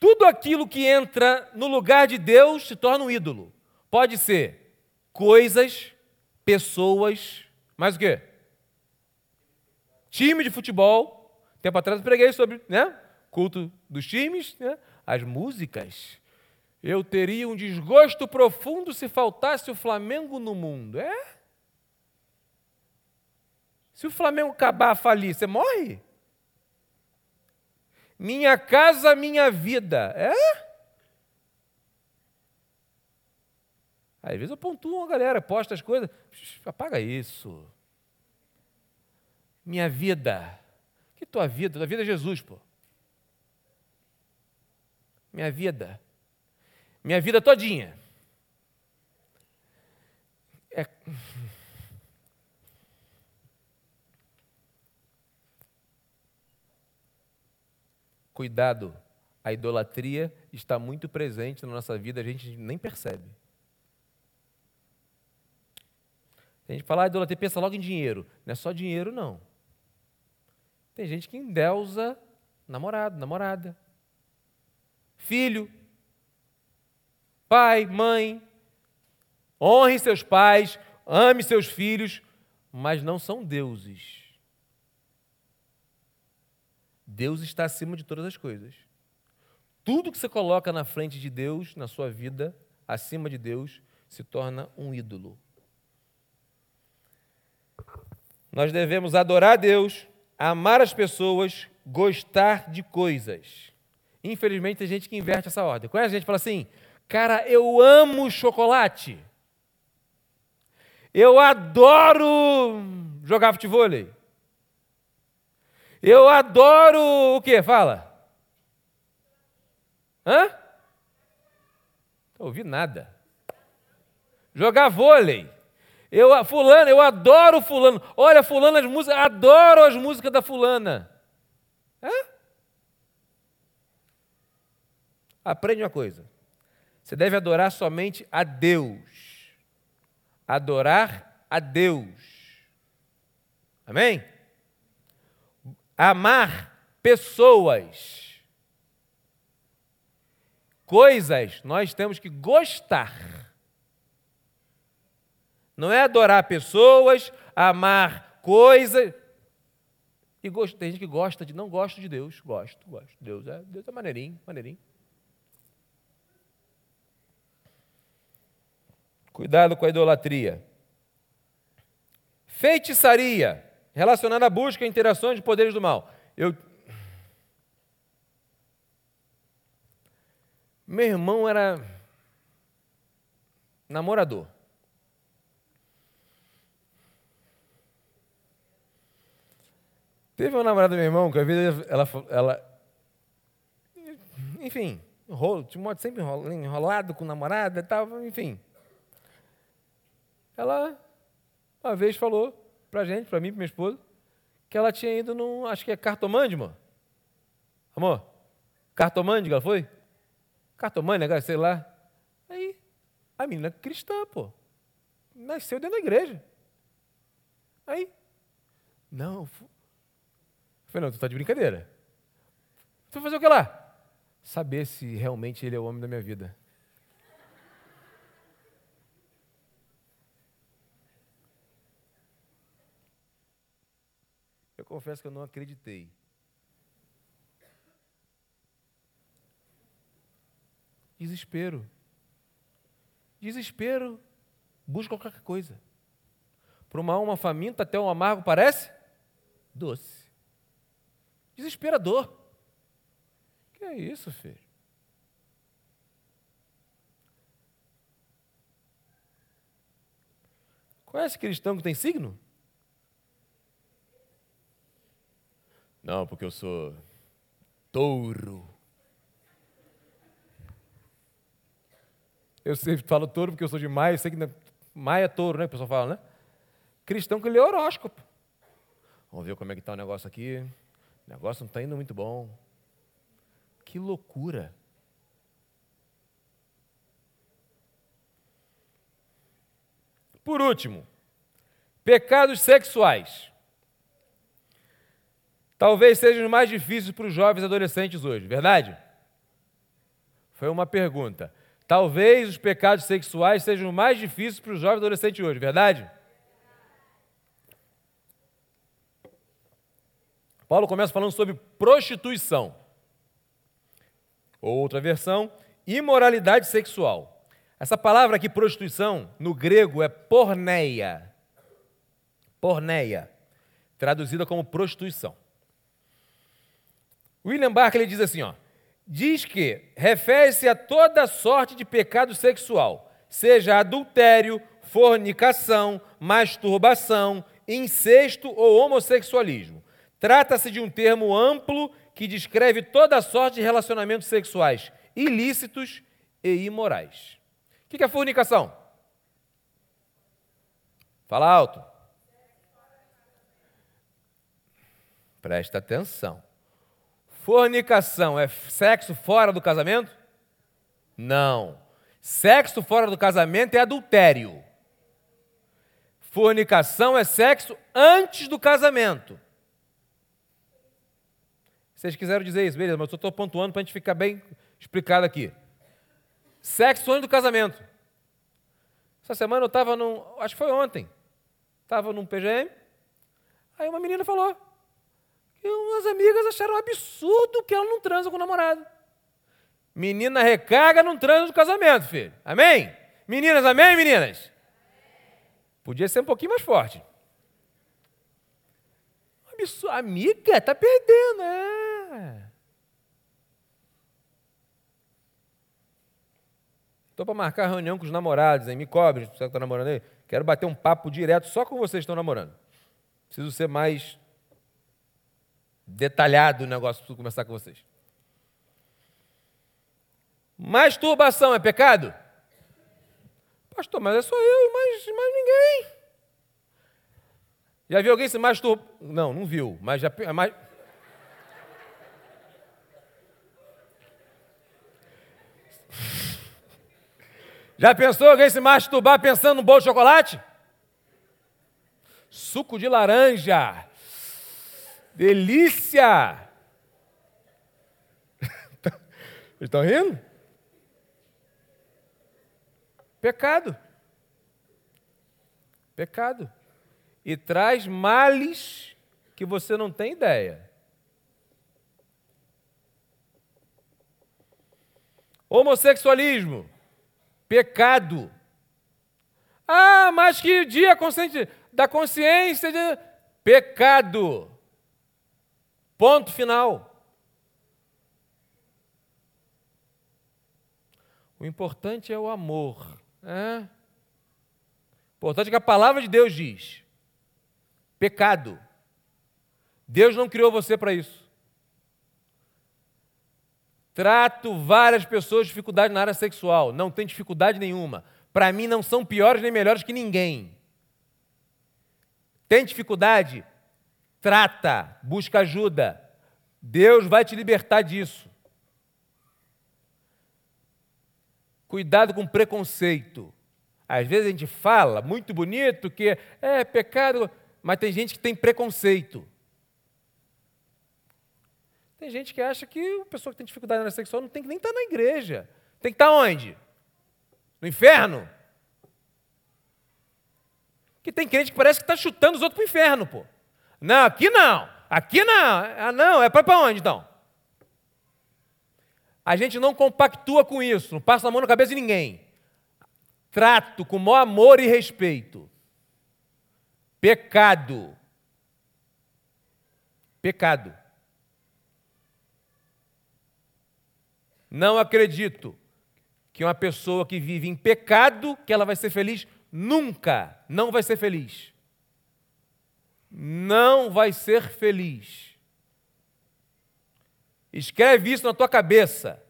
Tudo aquilo que entra no lugar de Deus se torna um ídolo. Pode ser coisas, pessoas, mais o quê? Time de futebol. Tempo atrás eu preguei sobre né? culto dos times, né? as músicas. Eu teria um desgosto profundo se faltasse o Flamengo no mundo. É? Se o Flamengo acabar, falir, você morre? Minha casa, minha vida. É? Às vezes eu pontuo uma galera, posta as coisas. Apaga isso. Minha vida. Que tua vida? Tua vida é Jesus, pô. Minha vida. Minha vida todinha. É... Cuidado, a idolatria está muito presente na nossa vida, a gente nem percebe. a gente fala ah, idolatria, pensa logo em dinheiro. Não é só dinheiro, não. Tem gente que endeusa namorado, namorada, filho, pai, mãe. Honre seus pais, ame seus filhos, mas não são deuses. Deus está acima de todas as coisas. Tudo que você coloca na frente de Deus, na sua vida, acima de Deus, se torna um ídolo. Nós devemos adorar a Deus, amar as pessoas, gostar de coisas. Infelizmente, tem gente que inverte essa ordem. Conhece a gente fala assim: cara, eu amo chocolate. Eu adoro jogar futebol. Eu adoro o que? Fala. Hã? Não ouvi nada. Jogar vôlei. Eu, fulano, eu adoro fulano. Olha, fulano, as músicas, adoro as músicas da fulana. Hã? Aprende uma coisa. Você deve adorar somente a Deus. Adorar a Deus. Amém? Amar pessoas. Coisas nós temos que gostar. Não é adorar pessoas, amar coisas. E tem gente que gosta de, não gosto de Deus. Gosto, gosto. Deus é, Deus é maneirinho, maneirinho. Cuidado com a idolatria. Feitiçaria relacionada à busca e interações de poderes do mal. Eu... Meu irmão era namorador. Teve uma namorada do meu irmão que a vida ela, ela enfim, rolo, modo sempre enrolado com namorada e tal, enfim. Ela uma vez falou para a gente, para mim, para minha esposa, que ela tinha ido num, acho que é cartomande, amor. Amor, cartomande que ela foi? Cartomande, né, sei lá. Aí, a menina cristã, pô. Nasceu dentro da igreja. Aí, não. Falei, não, tu está de brincadeira. Tu vai fazer o que lá? Saber se realmente ele é o homem da minha vida. Confesso que eu não acreditei. Desespero. Desespero busca qualquer coisa. Para uma alma faminta, até um amargo parece doce. Desesperador. Que é isso, filho? Conhece cristão que tem signo? Não, porque eu sou touro. Eu sempre falo touro porque eu sou de maio, sei que maio é touro, né? O pessoal fala, né? Cristão que lê horóscopo. Vamos ver como é que está o negócio aqui. O negócio não está indo muito bom. Que loucura. Por último, pecados sexuais. Talvez sejam os mais difíceis para os jovens adolescentes hoje, verdade? Foi uma pergunta. Talvez os pecados sexuais sejam mais difíceis para os jovens adolescentes hoje, verdade? Paulo começa falando sobre prostituição. Outra versão, imoralidade sexual. Essa palavra aqui, prostituição, no grego é porneia. Porneia, traduzida como prostituição. William Barclay diz assim, ó, diz que refere-se a toda sorte de pecado sexual, seja adultério, fornicação, masturbação, incesto ou homossexualismo. Trata-se de um termo amplo que descreve toda sorte de relacionamentos sexuais ilícitos e imorais. O que é fornicação? Fala alto. Presta atenção. Fornicação é sexo fora do casamento? Não. Sexo fora do casamento é adultério. Fornicação é sexo antes do casamento. Vocês quiseram dizer isso, beleza, mas eu estou pontuando para a gente ficar bem explicado aqui. Sexo antes do casamento. Essa semana eu estava num. Acho que foi ontem. Estava num PGM. Aí uma menina falou: e umas amigas acharam absurdo que ela não transa com o namorado. Menina recarga, não transa no casamento, filho. Amém? Meninas, amém, meninas? Podia ser um pouquinho mais forte. Absurdo. Amiga, tá perdendo, é. Estou para marcar reunião com os namorados, hein? Me cobre, você que está namorando aí. Quero bater um papo direto só com vocês que estão namorando. Preciso ser mais detalhado o negócio para começar com vocês. Masturbação é pecado? Pastor, mas é só eu e mais, ninguém. Já viu alguém se masturbar? Não, não viu, mas já. Mas... [laughs] Já pensou alguém se masturbar pensando no bolo de chocolate? Suco de laranja. Delícia! [laughs] Estão rindo? Pecado. Pecado. E traz males que você não tem ideia. Homossexualismo. Pecado. Ah, mas que dia da consciência de pecado. Ponto final. O importante é o amor. É? O importante é que a palavra de Deus diz: pecado. Deus não criou você para isso. Trato várias pessoas de dificuldade na área sexual. Não tem dificuldade nenhuma. Para mim, não são piores nem melhores que ninguém. Tem dificuldade? Trata, busca ajuda. Deus vai te libertar disso. Cuidado com preconceito. Às vezes a gente fala muito bonito que é pecado. mas tem gente que tem preconceito. Tem gente que acha que a pessoa que tem dificuldade na sexual não tem que nem estar na igreja. Tem que estar onde? No inferno? Que tem crente que parece que está chutando os outros para o inferno, pô. Não, aqui não. Aqui não. Ah, não, é para onde então? A gente não compactua com isso, não passa a mão na cabeça de ninguém. Trato com maior amor e respeito. Pecado. Pecado. Não acredito que uma pessoa que vive em pecado, que ela vai ser feliz, nunca não vai ser feliz. Não vai ser feliz. Escreve isso na tua cabeça.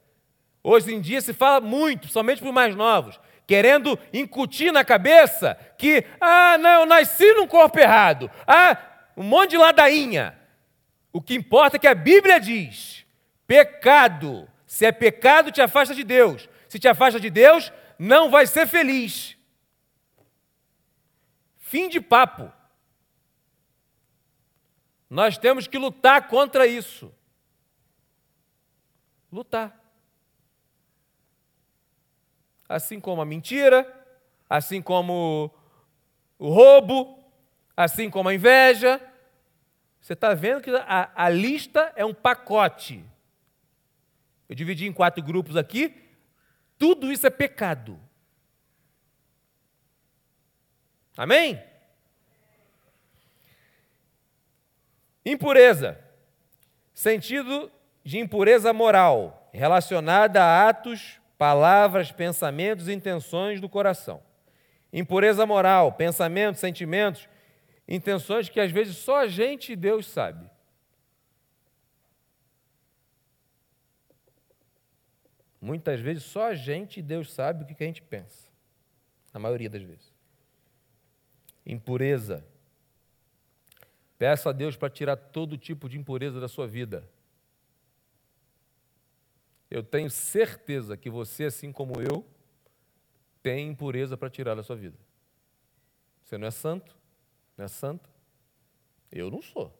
Hoje em dia se fala muito, somente para os mais novos, querendo incutir na cabeça que, ah, não, eu nasci num corpo errado. Ah, um monte de ladainha. O que importa é que a Bíblia diz: pecado se é pecado, te afasta de Deus. Se te afasta de Deus, não vai ser feliz. Fim de papo. Nós temos que lutar contra isso. Lutar. Assim como a mentira, assim como o roubo, assim como a inveja. Você está vendo que a, a lista é um pacote. Eu dividi em quatro grupos aqui. Tudo isso é pecado. Amém? Impureza. Sentido de impureza moral, relacionada a atos, palavras, pensamentos e intenções do coração. Impureza moral, pensamentos, sentimentos, intenções que às vezes só a gente e Deus sabe. Muitas vezes só a gente e Deus sabe o que a gente pensa. Na maioria das vezes. Impureza. Peça a Deus para tirar todo tipo de impureza da sua vida. Eu tenho certeza que você, assim como eu, tem impureza para tirar da sua vida. Você não é santo, não é santa. Eu não sou.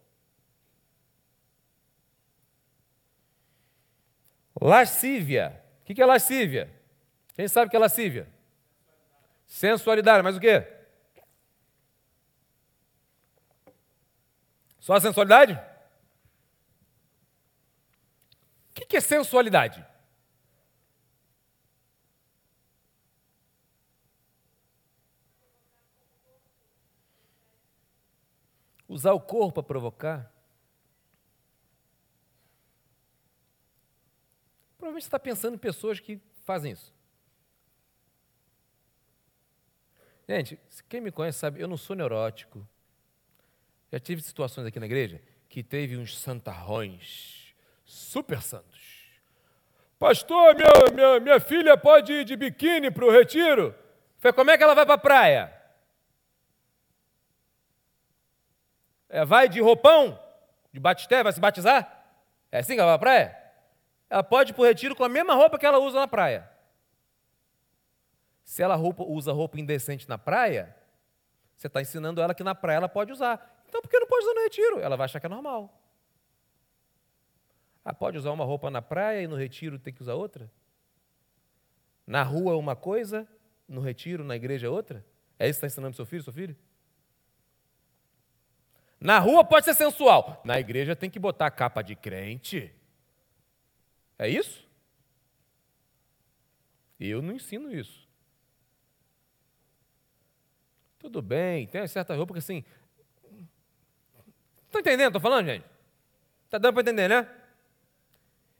Lascívia o que é lascívia? Quem sabe o que é lascívia? Sensualidade, mas o quê? Só a sensualidade? O que é sensualidade? Usar o corpo para provocar? Provavelmente você está pensando em pessoas que fazem isso. Gente, quem me conhece sabe, eu não sou neurótico. Já tive situações aqui na igreja que teve uns santarrões, super santos. Pastor, minha, minha, minha filha pode ir de biquíni para o retiro? Falei, como é que ela vai para a praia? É, vai de roupão? De batisté? Vai se batizar? É assim que ela vai para a praia? ela pode ir para o retiro com a mesma roupa que ela usa na praia. Se ela roupa, usa roupa indecente na praia, você está ensinando ela que na praia ela pode usar. Então por que não pode usar no retiro? Ela vai achar que é normal. Ah, pode usar uma roupa na praia e no retiro tem que usar outra? Na rua uma coisa, no retiro, na igreja outra? É isso que está ensinando seu filho, seu filho? Na rua pode ser sensual, na igreja tem que botar capa de crente. É isso? Eu não ensino isso. Tudo bem, tem certa roupa que assim. Está entendendo? Estou falando, gente? Está dando para entender, né?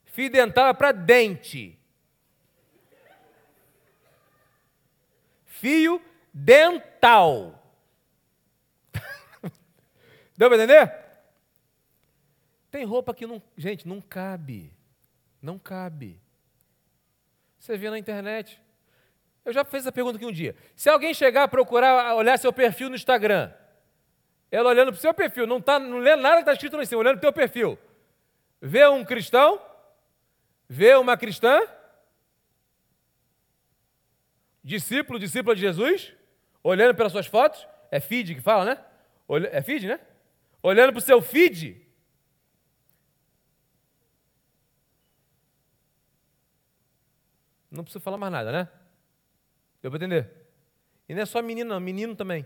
Fio dental é para dente. Fio dental. [laughs] Deu para entender? Tem roupa que não, gente, não cabe. Não cabe. Você vê na internet. Eu já fiz essa pergunta aqui um dia. Se alguém chegar a procurar olhar seu perfil no Instagram, ela olhando para o seu perfil, não, tá, não lê nada que está escrito lá em cima, olhando para o teu perfil, vê um cristão, vê uma cristã, discípulo, discípula de Jesus, olhando pelas suas fotos, é feed que fala, né? É feed, né? Olhando para o seu feed. Não precisa falar mais nada, né? Deu para entender? E não é só menino, não, menino também.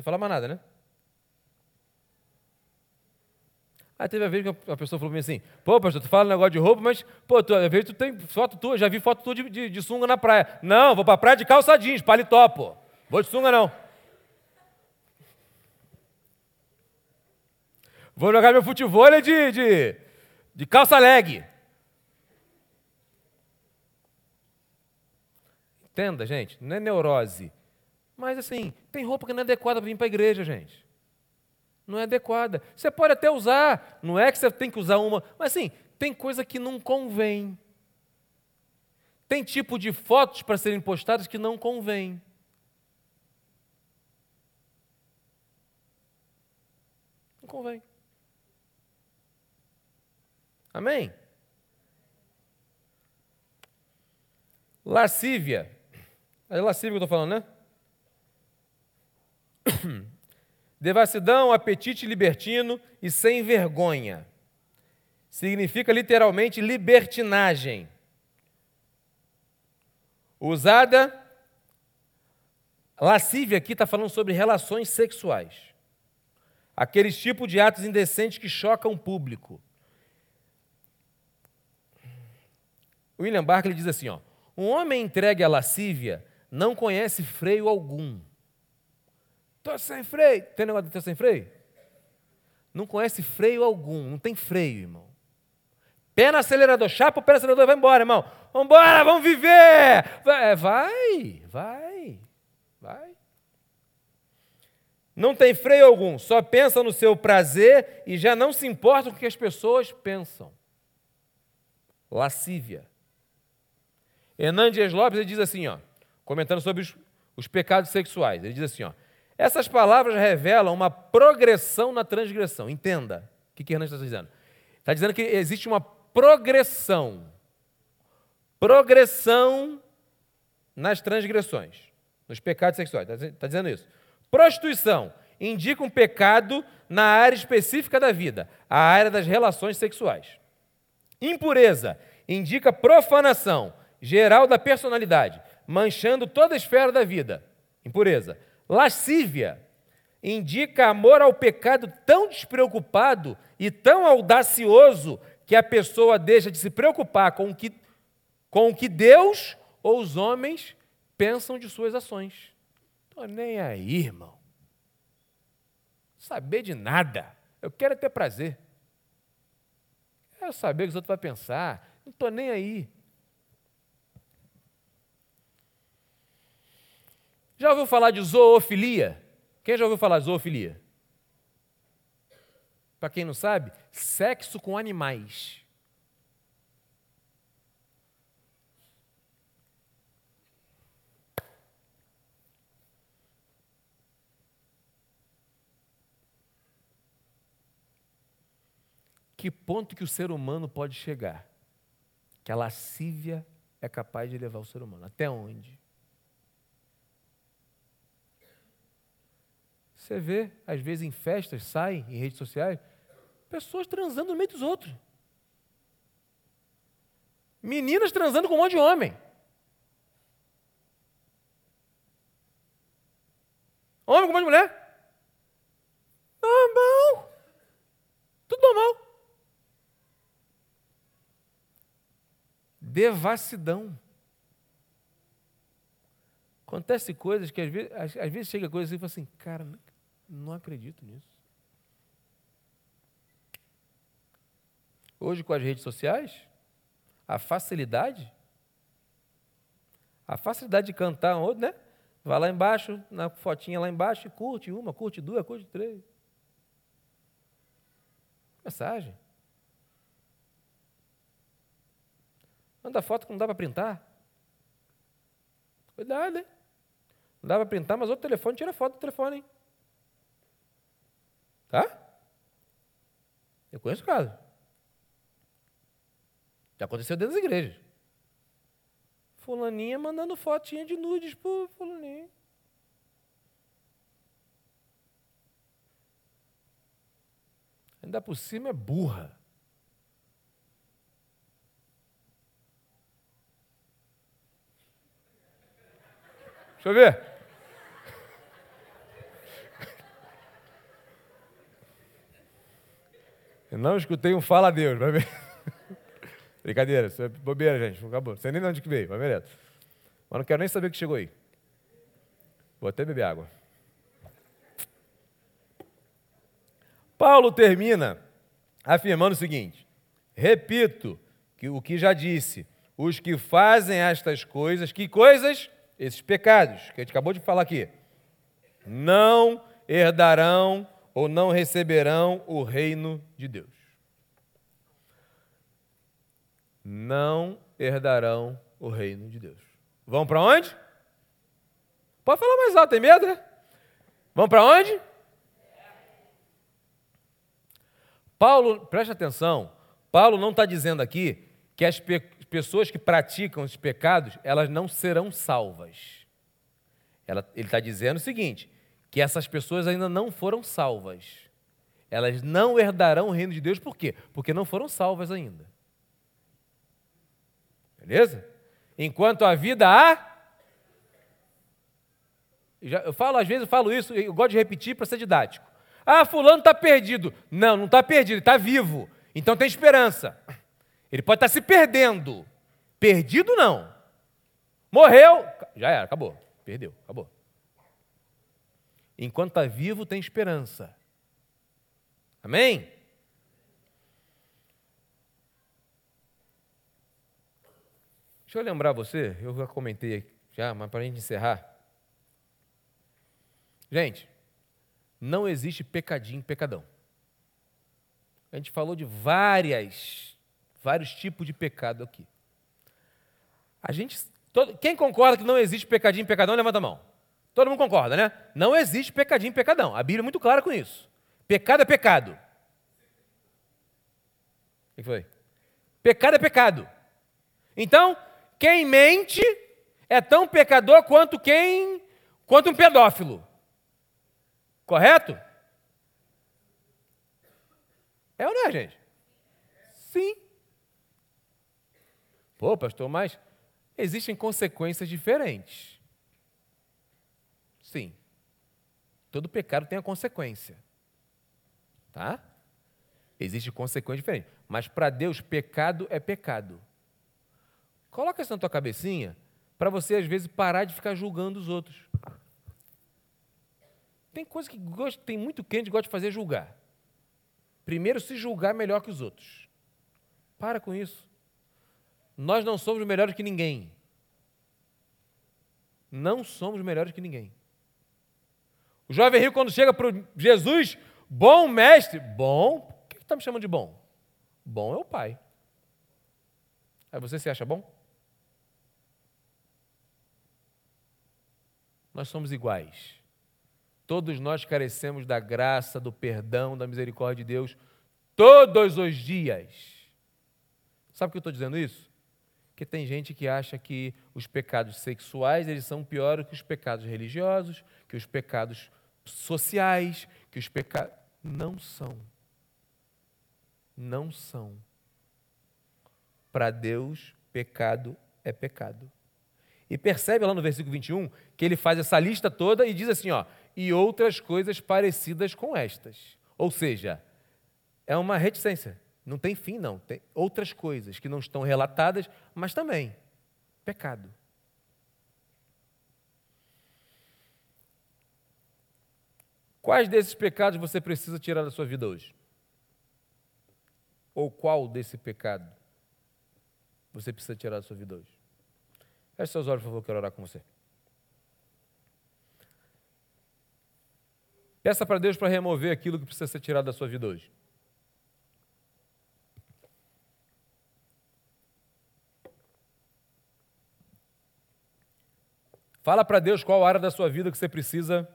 Você fala mais nada, né? Aí teve a vez que a pessoa falou para mim assim: pô, pastor, tu fala um negócio de roupa, mas, pô, tu, às vezes tu tem foto tua, já vi foto tua de, de, de sunga na praia. Não, vou para praia de calça jeans, paletó, pô. Vou de sunga não. Vou jogar meu futebol de, de, de calça leg. Entenda, gente, não é neurose. Mas assim, tem roupa que não é adequada para vir para a igreja, gente não é adequada. Você pode até usar, não é que você tem que usar uma, mas assim, tem coisa que não convém. Tem tipo de fotos para serem postadas que não convém. Não convém. Amém? Lascívia. É lascívia que eu estou falando, né? [coughs] Devassidão, apetite libertino e sem vergonha. Significa literalmente libertinagem. Usada, lascívia aqui está falando sobre relações sexuais. Aqueles tipos de atos indecentes que chocam o público. William Barclay diz assim: ó, um homem entregue à lascívia não conhece freio algum Sem freio. Tem negócio de estar sem freio? Não conhece freio algum, não tem freio, irmão. Pé no acelerador, chapa o pé no acelerador, vai embora, irmão. Vamos embora, vamos viver. Vai, vai, vai, vai. Não tem freio algum, só pensa no seu prazer e já não se importa com o que as pessoas pensam. Lascívia. Hernandes Lopes ele diz assim, ó, comentando sobre os, os pecados sexuais. Ele diz assim, ó, essas palavras revelam uma progressão na transgressão. Entenda o que, que Hernandes está dizendo. Está dizendo que existe uma progressão. Progressão nas transgressões, nos pecados sexuais. Está, dizendo isso. Prostituição indica um pecado na área específica da vida, a área das relações sexuais. Impureza indica profanação geral da personalidade, manchando toda a esfera da vida. Impureza. Lascívia indica amor ao pecado tão despreocupado e tão audacioso que a pessoa deixa de se preocupar com o que, com o que Deus ou os homens pensam de suas ações. Estou nem aí, irmão. Saber de nada. Eu quero ter prazer. Quero saber o que os outros vão pensar. Não estou nem aí. Já ouviu falar de zoofilia? Quem já ouviu falar de zoofilia? Para quem não sabe, sexo com animais. Que ponto que o ser humano pode chegar? Que a lascívia é capaz de levar o ser humano. Até onde? Você vê, às vezes em festas, sai em redes sociais, pessoas transando no meio dos outros. Meninas transando com um monte de homem. Homem com um monte de mulher. Normal. Tudo normal. Devassidão. Acontece coisas que às vezes, às vezes chega coisas assim e fala assim, cara, não acredito nisso. Hoje, com as redes sociais, a facilidade, a facilidade de cantar um outro, né? Vai lá embaixo, na fotinha lá embaixo, e curte uma, curte duas, curte três. Mensagem. Manda foto que não dá para printar. Cuidado, hein? Não dá para printar, mas outro telefone tira foto do telefone, hein? Tá? Eu conheço casos. Já aconteceu dentro das igrejas. Fulaninha mandando fotinha de nudes pro fulaninho. Ainda por cima é burra. Deixa eu ver. Eu não escutei um fala a Deus, vai ver. [laughs] Brincadeira, isso é bobeira, gente. Acabou. Não sei nem de onde que veio, vai ver. Mas não quero nem saber que chegou aí. Vou até beber água. Paulo termina afirmando o seguinte: repito que o que já disse, os que fazem estas coisas, que coisas? Esses pecados que a gente acabou de falar aqui, não herdarão ou não receberão o reino de Deus. Não herdarão o reino de Deus. Vão para onde? Pode falar mais alto, tem medo? Né? Vão para onde? Paulo, preste atenção, Paulo não está dizendo aqui que as pe pessoas que praticam os pecados, elas não serão salvas. Ela, ele está dizendo o seguinte, que essas pessoas ainda não foram salvas. Elas não herdarão o reino de Deus, por quê? Porque não foram salvas ainda. Beleza? Enquanto a vida há. Eu falo, às vezes eu falo isso, eu gosto de repetir para ser didático. Ah, fulano está perdido. Não, não está perdido, ele está vivo. Então tem esperança. Ele pode estar tá se perdendo. Perdido não. Morreu, já era, acabou. Perdeu, acabou. Enquanto está vivo, tem esperança. Amém? Deixa eu lembrar você, eu já comentei já, mas para a gente encerrar. Gente, não existe pecadinho, pecadão. A gente falou de várias, vários tipos de pecado aqui. A gente, todo, quem concorda que não existe pecadinho, pecadão, levanta a mão. Todo mundo concorda, né? Não existe pecadinho, pecadão. A Bíblia é muito clara com isso. Pecado é pecado. O que foi? Pecado é pecado. Então, quem mente é tão pecador quanto quem quanto um pedófilo. Correto? É ou não é, gente? Sim. Pô, pastor, mas existem consequências diferentes. Sim. Todo pecado tem a consequência. Tá? Existe consequência diferente. Mas para Deus, pecado é pecado. Coloca isso na tua cabecinha para você, às vezes, parar de ficar julgando os outros. Tem coisa que gosta, tem muito crente que gosta de fazer julgar. Primeiro, se julgar melhor que os outros. Para com isso. Nós não somos melhores que ninguém. Não somos melhores que ninguém. O jovem rico, quando chega para Jesus, bom mestre, bom, o que está me chamando de bom? Bom é o Pai. Aí você se acha bom? Nós somos iguais. Todos nós carecemos da graça, do perdão, da misericórdia de Deus todos os dias. Sabe por que eu estou dizendo isso? Porque tem gente que acha que os pecados sexuais eles são piores que os pecados religiosos, que os pecados sociais, que os pecados. Não são. Não são. Para Deus, pecado é pecado. E percebe lá no versículo 21 que ele faz essa lista toda e diz assim: ó, e outras coisas parecidas com estas. Ou seja, é uma reticência. Não tem fim, não. Tem outras coisas que não estão relatadas, mas também pecado. Quais desses pecados você precisa tirar da sua vida hoje? Ou qual desse pecado você precisa tirar da sua vida hoje? Feche seus olhos, por favor, quero orar com você. Peça para Deus para remover aquilo que precisa ser tirado da sua vida hoje. Fala para Deus qual área da sua vida que você precisa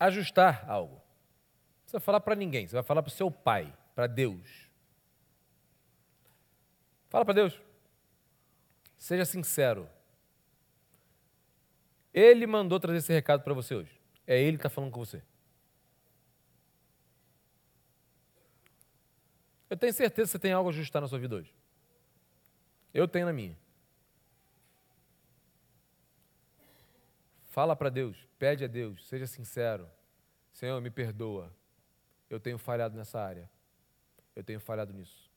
ajustar algo. Não precisa falar para ninguém, você vai falar para o seu pai, para Deus. Fala para Deus. Seja sincero. Ele mandou trazer esse recado para você hoje. É ele que está falando com você. Eu tenho certeza que você tem algo a ajustar na sua vida hoje. Eu tenho na minha. Fala para Deus, pede a Deus, seja sincero. Senhor, me perdoa. Eu tenho falhado nessa área. Eu tenho falhado nisso.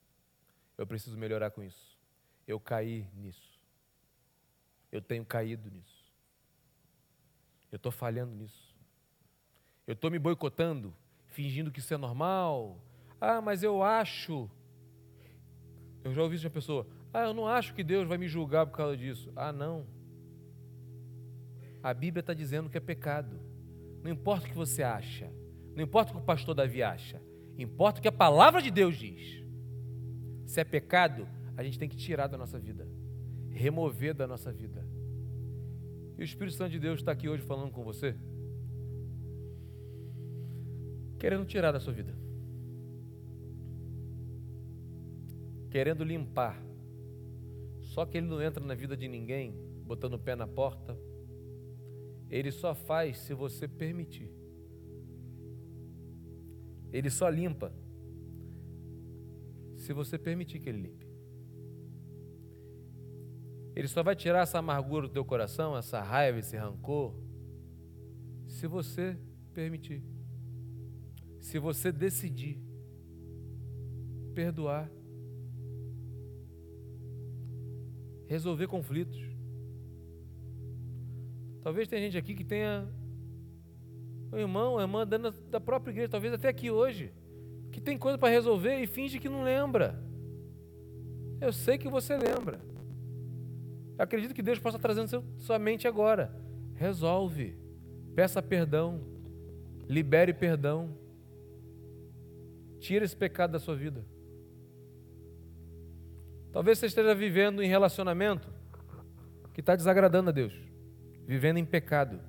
Eu preciso melhorar com isso. Eu caí nisso. Eu tenho caído nisso. Eu estou falhando nisso. Eu estou me boicotando, fingindo que isso é normal. Ah, mas eu acho. Eu já ouvi isso de uma pessoa. Ah, eu não acho que Deus vai me julgar por causa disso. Ah, não. A Bíblia está dizendo que é pecado. Não importa o que você acha. Não importa o que o pastor Davi acha. Importa o que a palavra de Deus diz. Se é pecado, a gente tem que tirar da nossa vida, remover da nossa vida. E o Espírito Santo de Deus está aqui hoje falando com você, querendo tirar da sua vida, querendo limpar. Só que ele não entra na vida de ninguém botando o pé na porta. Ele só faz se você permitir. Ele só limpa se você permitir que ele limpe. Ele só vai tirar essa amargura do teu coração, essa raiva, esse rancor, se você permitir. Se você decidir perdoar, resolver conflitos. Talvez tenha gente aqui que tenha um irmão, uma irmã dentro da própria igreja, talvez até aqui hoje, que tem coisa para resolver e finge que não lembra. Eu sei que você lembra. Eu acredito que Deus possa trazer na sua mente agora. Resolve. Peça perdão. Libere perdão. Tira esse pecado da sua vida. Talvez você esteja vivendo em relacionamento que está desagradando a Deus, vivendo em pecado.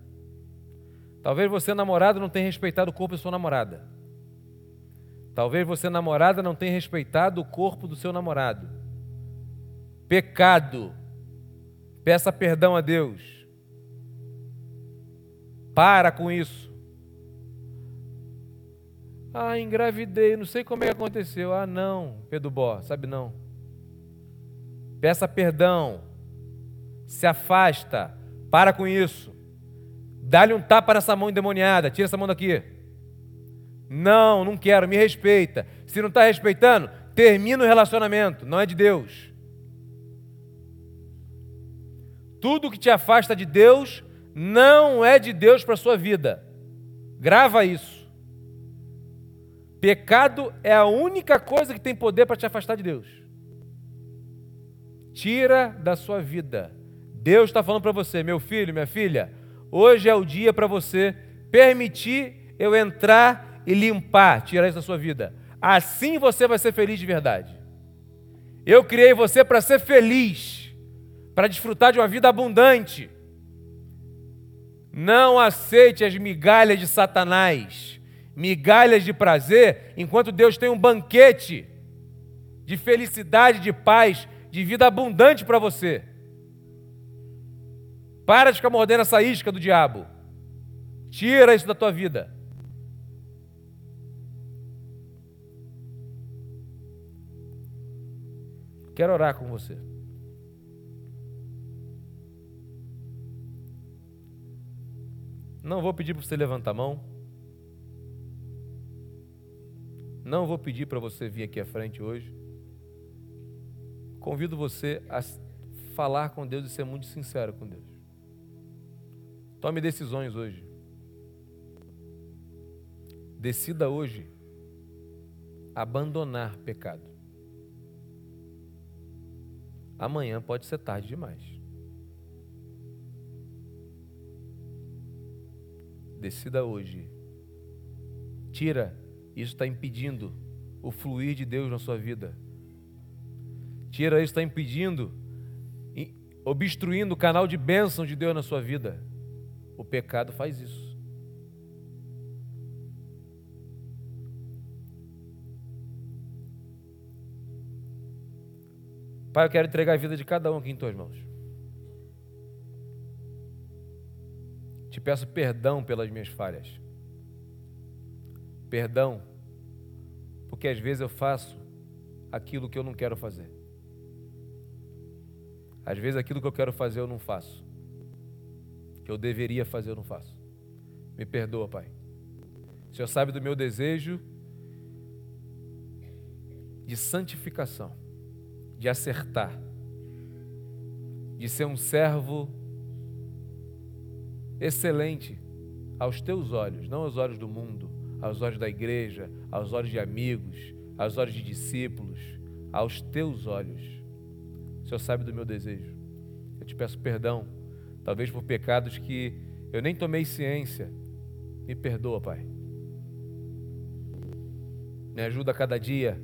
Talvez você, namorado, não tenha respeitado o corpo da sua namorada. Talvez você, namorada, não tenha respeitado o corpo do seu namorado. Pecado Peça perdão a Deus. Para com isso. Ah, engravidei, não sei como é que aconteceu. Ah, não, Pedro Bó, sabe não. Peça perdão. Se afasta. Para com isso. Dá-lhe um tapa nessa mão endemoniada. Tira essa mão daqui. Não, não quero, me respeita. Se não está respeitando, termina o relacionamento. Não é de Deus. Tudo que te afasta de Deus não é de Deus para a sua vida. Grava isso. Pecado é a única coisa que tem poder para te afastar de Deus. Tira da sua vida. Deus está falando para você, meu filho, minha filha, hoje é o dia para você permitir eu entrar e limpar, tirar isso da sua vida. Assim você vai ser feliz de verdade. Eu criei você para ser feliz para desfrutar de uma vida abundante. Não aceite as migalhas de Satanás, migalhas de prazer, enquanto Deus tem um banquete de felicidade, de paz, de vida abundante para você. Para de ficar mordendo essa isca do diabo. Tira isso da tua vida. Quero orar com você. Não vou pedir para você levantar a mão. Não vou pedir para você vir aqui à frente hoje. Convido você a falar com Deus e ser muito sincero com Deus. Tome decisões hoje. Decida hoje abandonar pecado. Amanhã pode ser tarde demais. Decida hoje. Tira, isso está impedindo o fluir de Deus na sua vida. Tira, isso está impedindo, obstruindo o canal de bênção de Deus na sua vida. O pecado faz isso. Pai, eu quero entregar a vida de cada um aqui em tuas mãos. Te peço perdão pelas minhas falhas. Perdão, porque às vezes eu faço aquilo que eu não quero fazer. Às vezes aquilo que eu quero fazer eu não faço. Que eu deveria fazer eu não faço. Me perdoa, Pai. O Senhor sabe do meu desejo de santificação, de acertar, de ser um servo excelente aos teus olhos, não aos olhos do mundo, aos olhos da igreja, aos olhos de amigos, aos olhos de discípulos, aos teus olhos. O Senhor sabe do meu desejo. Eu te peço perdão, talvez por pecados que eu nem tomei ciência. Me perdoa, Pai. Me ajuda a cada dia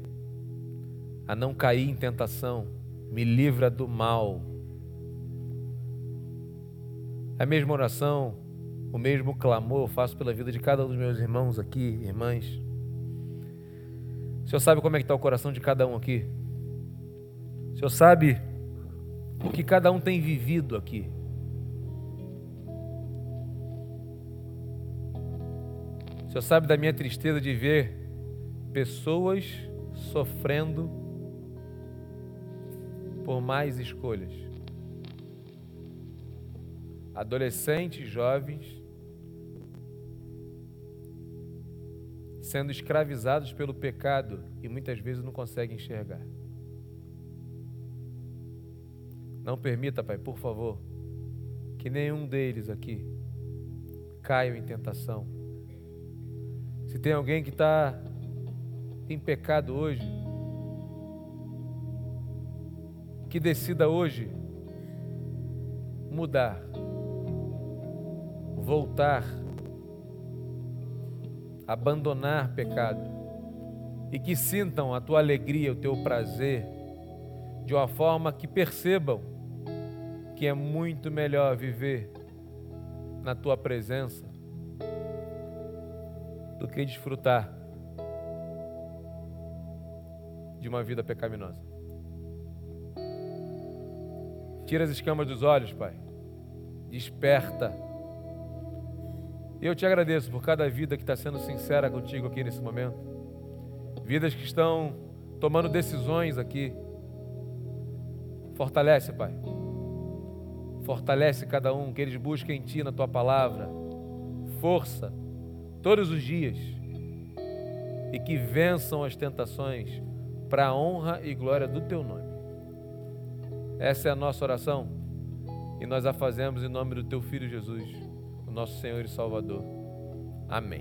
a não cair em tentação. Me livra do mal. A mesma oração, o mesmo clamor eu faço pela vida de cada um dos meus irmãos aqui, irmãs. O Senhor sabe como é que está o coração de cada um aqui. O Senhor sabe o que cada um tem vivido aqui. O Senhor sabe da minha tristeza de ver pessoas sofrendo por mais escolhas. Adolescentes, jovens, sendo escravizados pelo pecado e muitas vezes não conseguem enxergar. Não permita, Pai, por favor, que nenhum deles aqui caia em tentação. Se tem alguém que está em pecado hoje, que decida hoje mudar, voltar, abandonar pecado e que sintam a tua alegria, o teu prazer, de uma forma que percebam que é muito melhor viver na tua presença do que desfrutar de uma vida pecaminosa. Tira as escamas dos olhos, Pai. Desperta. Eu te agradeço por cada vida que está sendo sincera contigo aqui nesse momento. Vidas que estão tomando decisões aqui. Fortalece, Pai. Fortalece cada um, que eles busquem em Ti, na Tua palavra, força, todos os dias. E que vençam as tentações para a honra e glória do Teu nome. Essa é a nossa oração e nós a fazemos em nome do Teu Filho Jesus, o nosso Senhor e Salvador. Amém.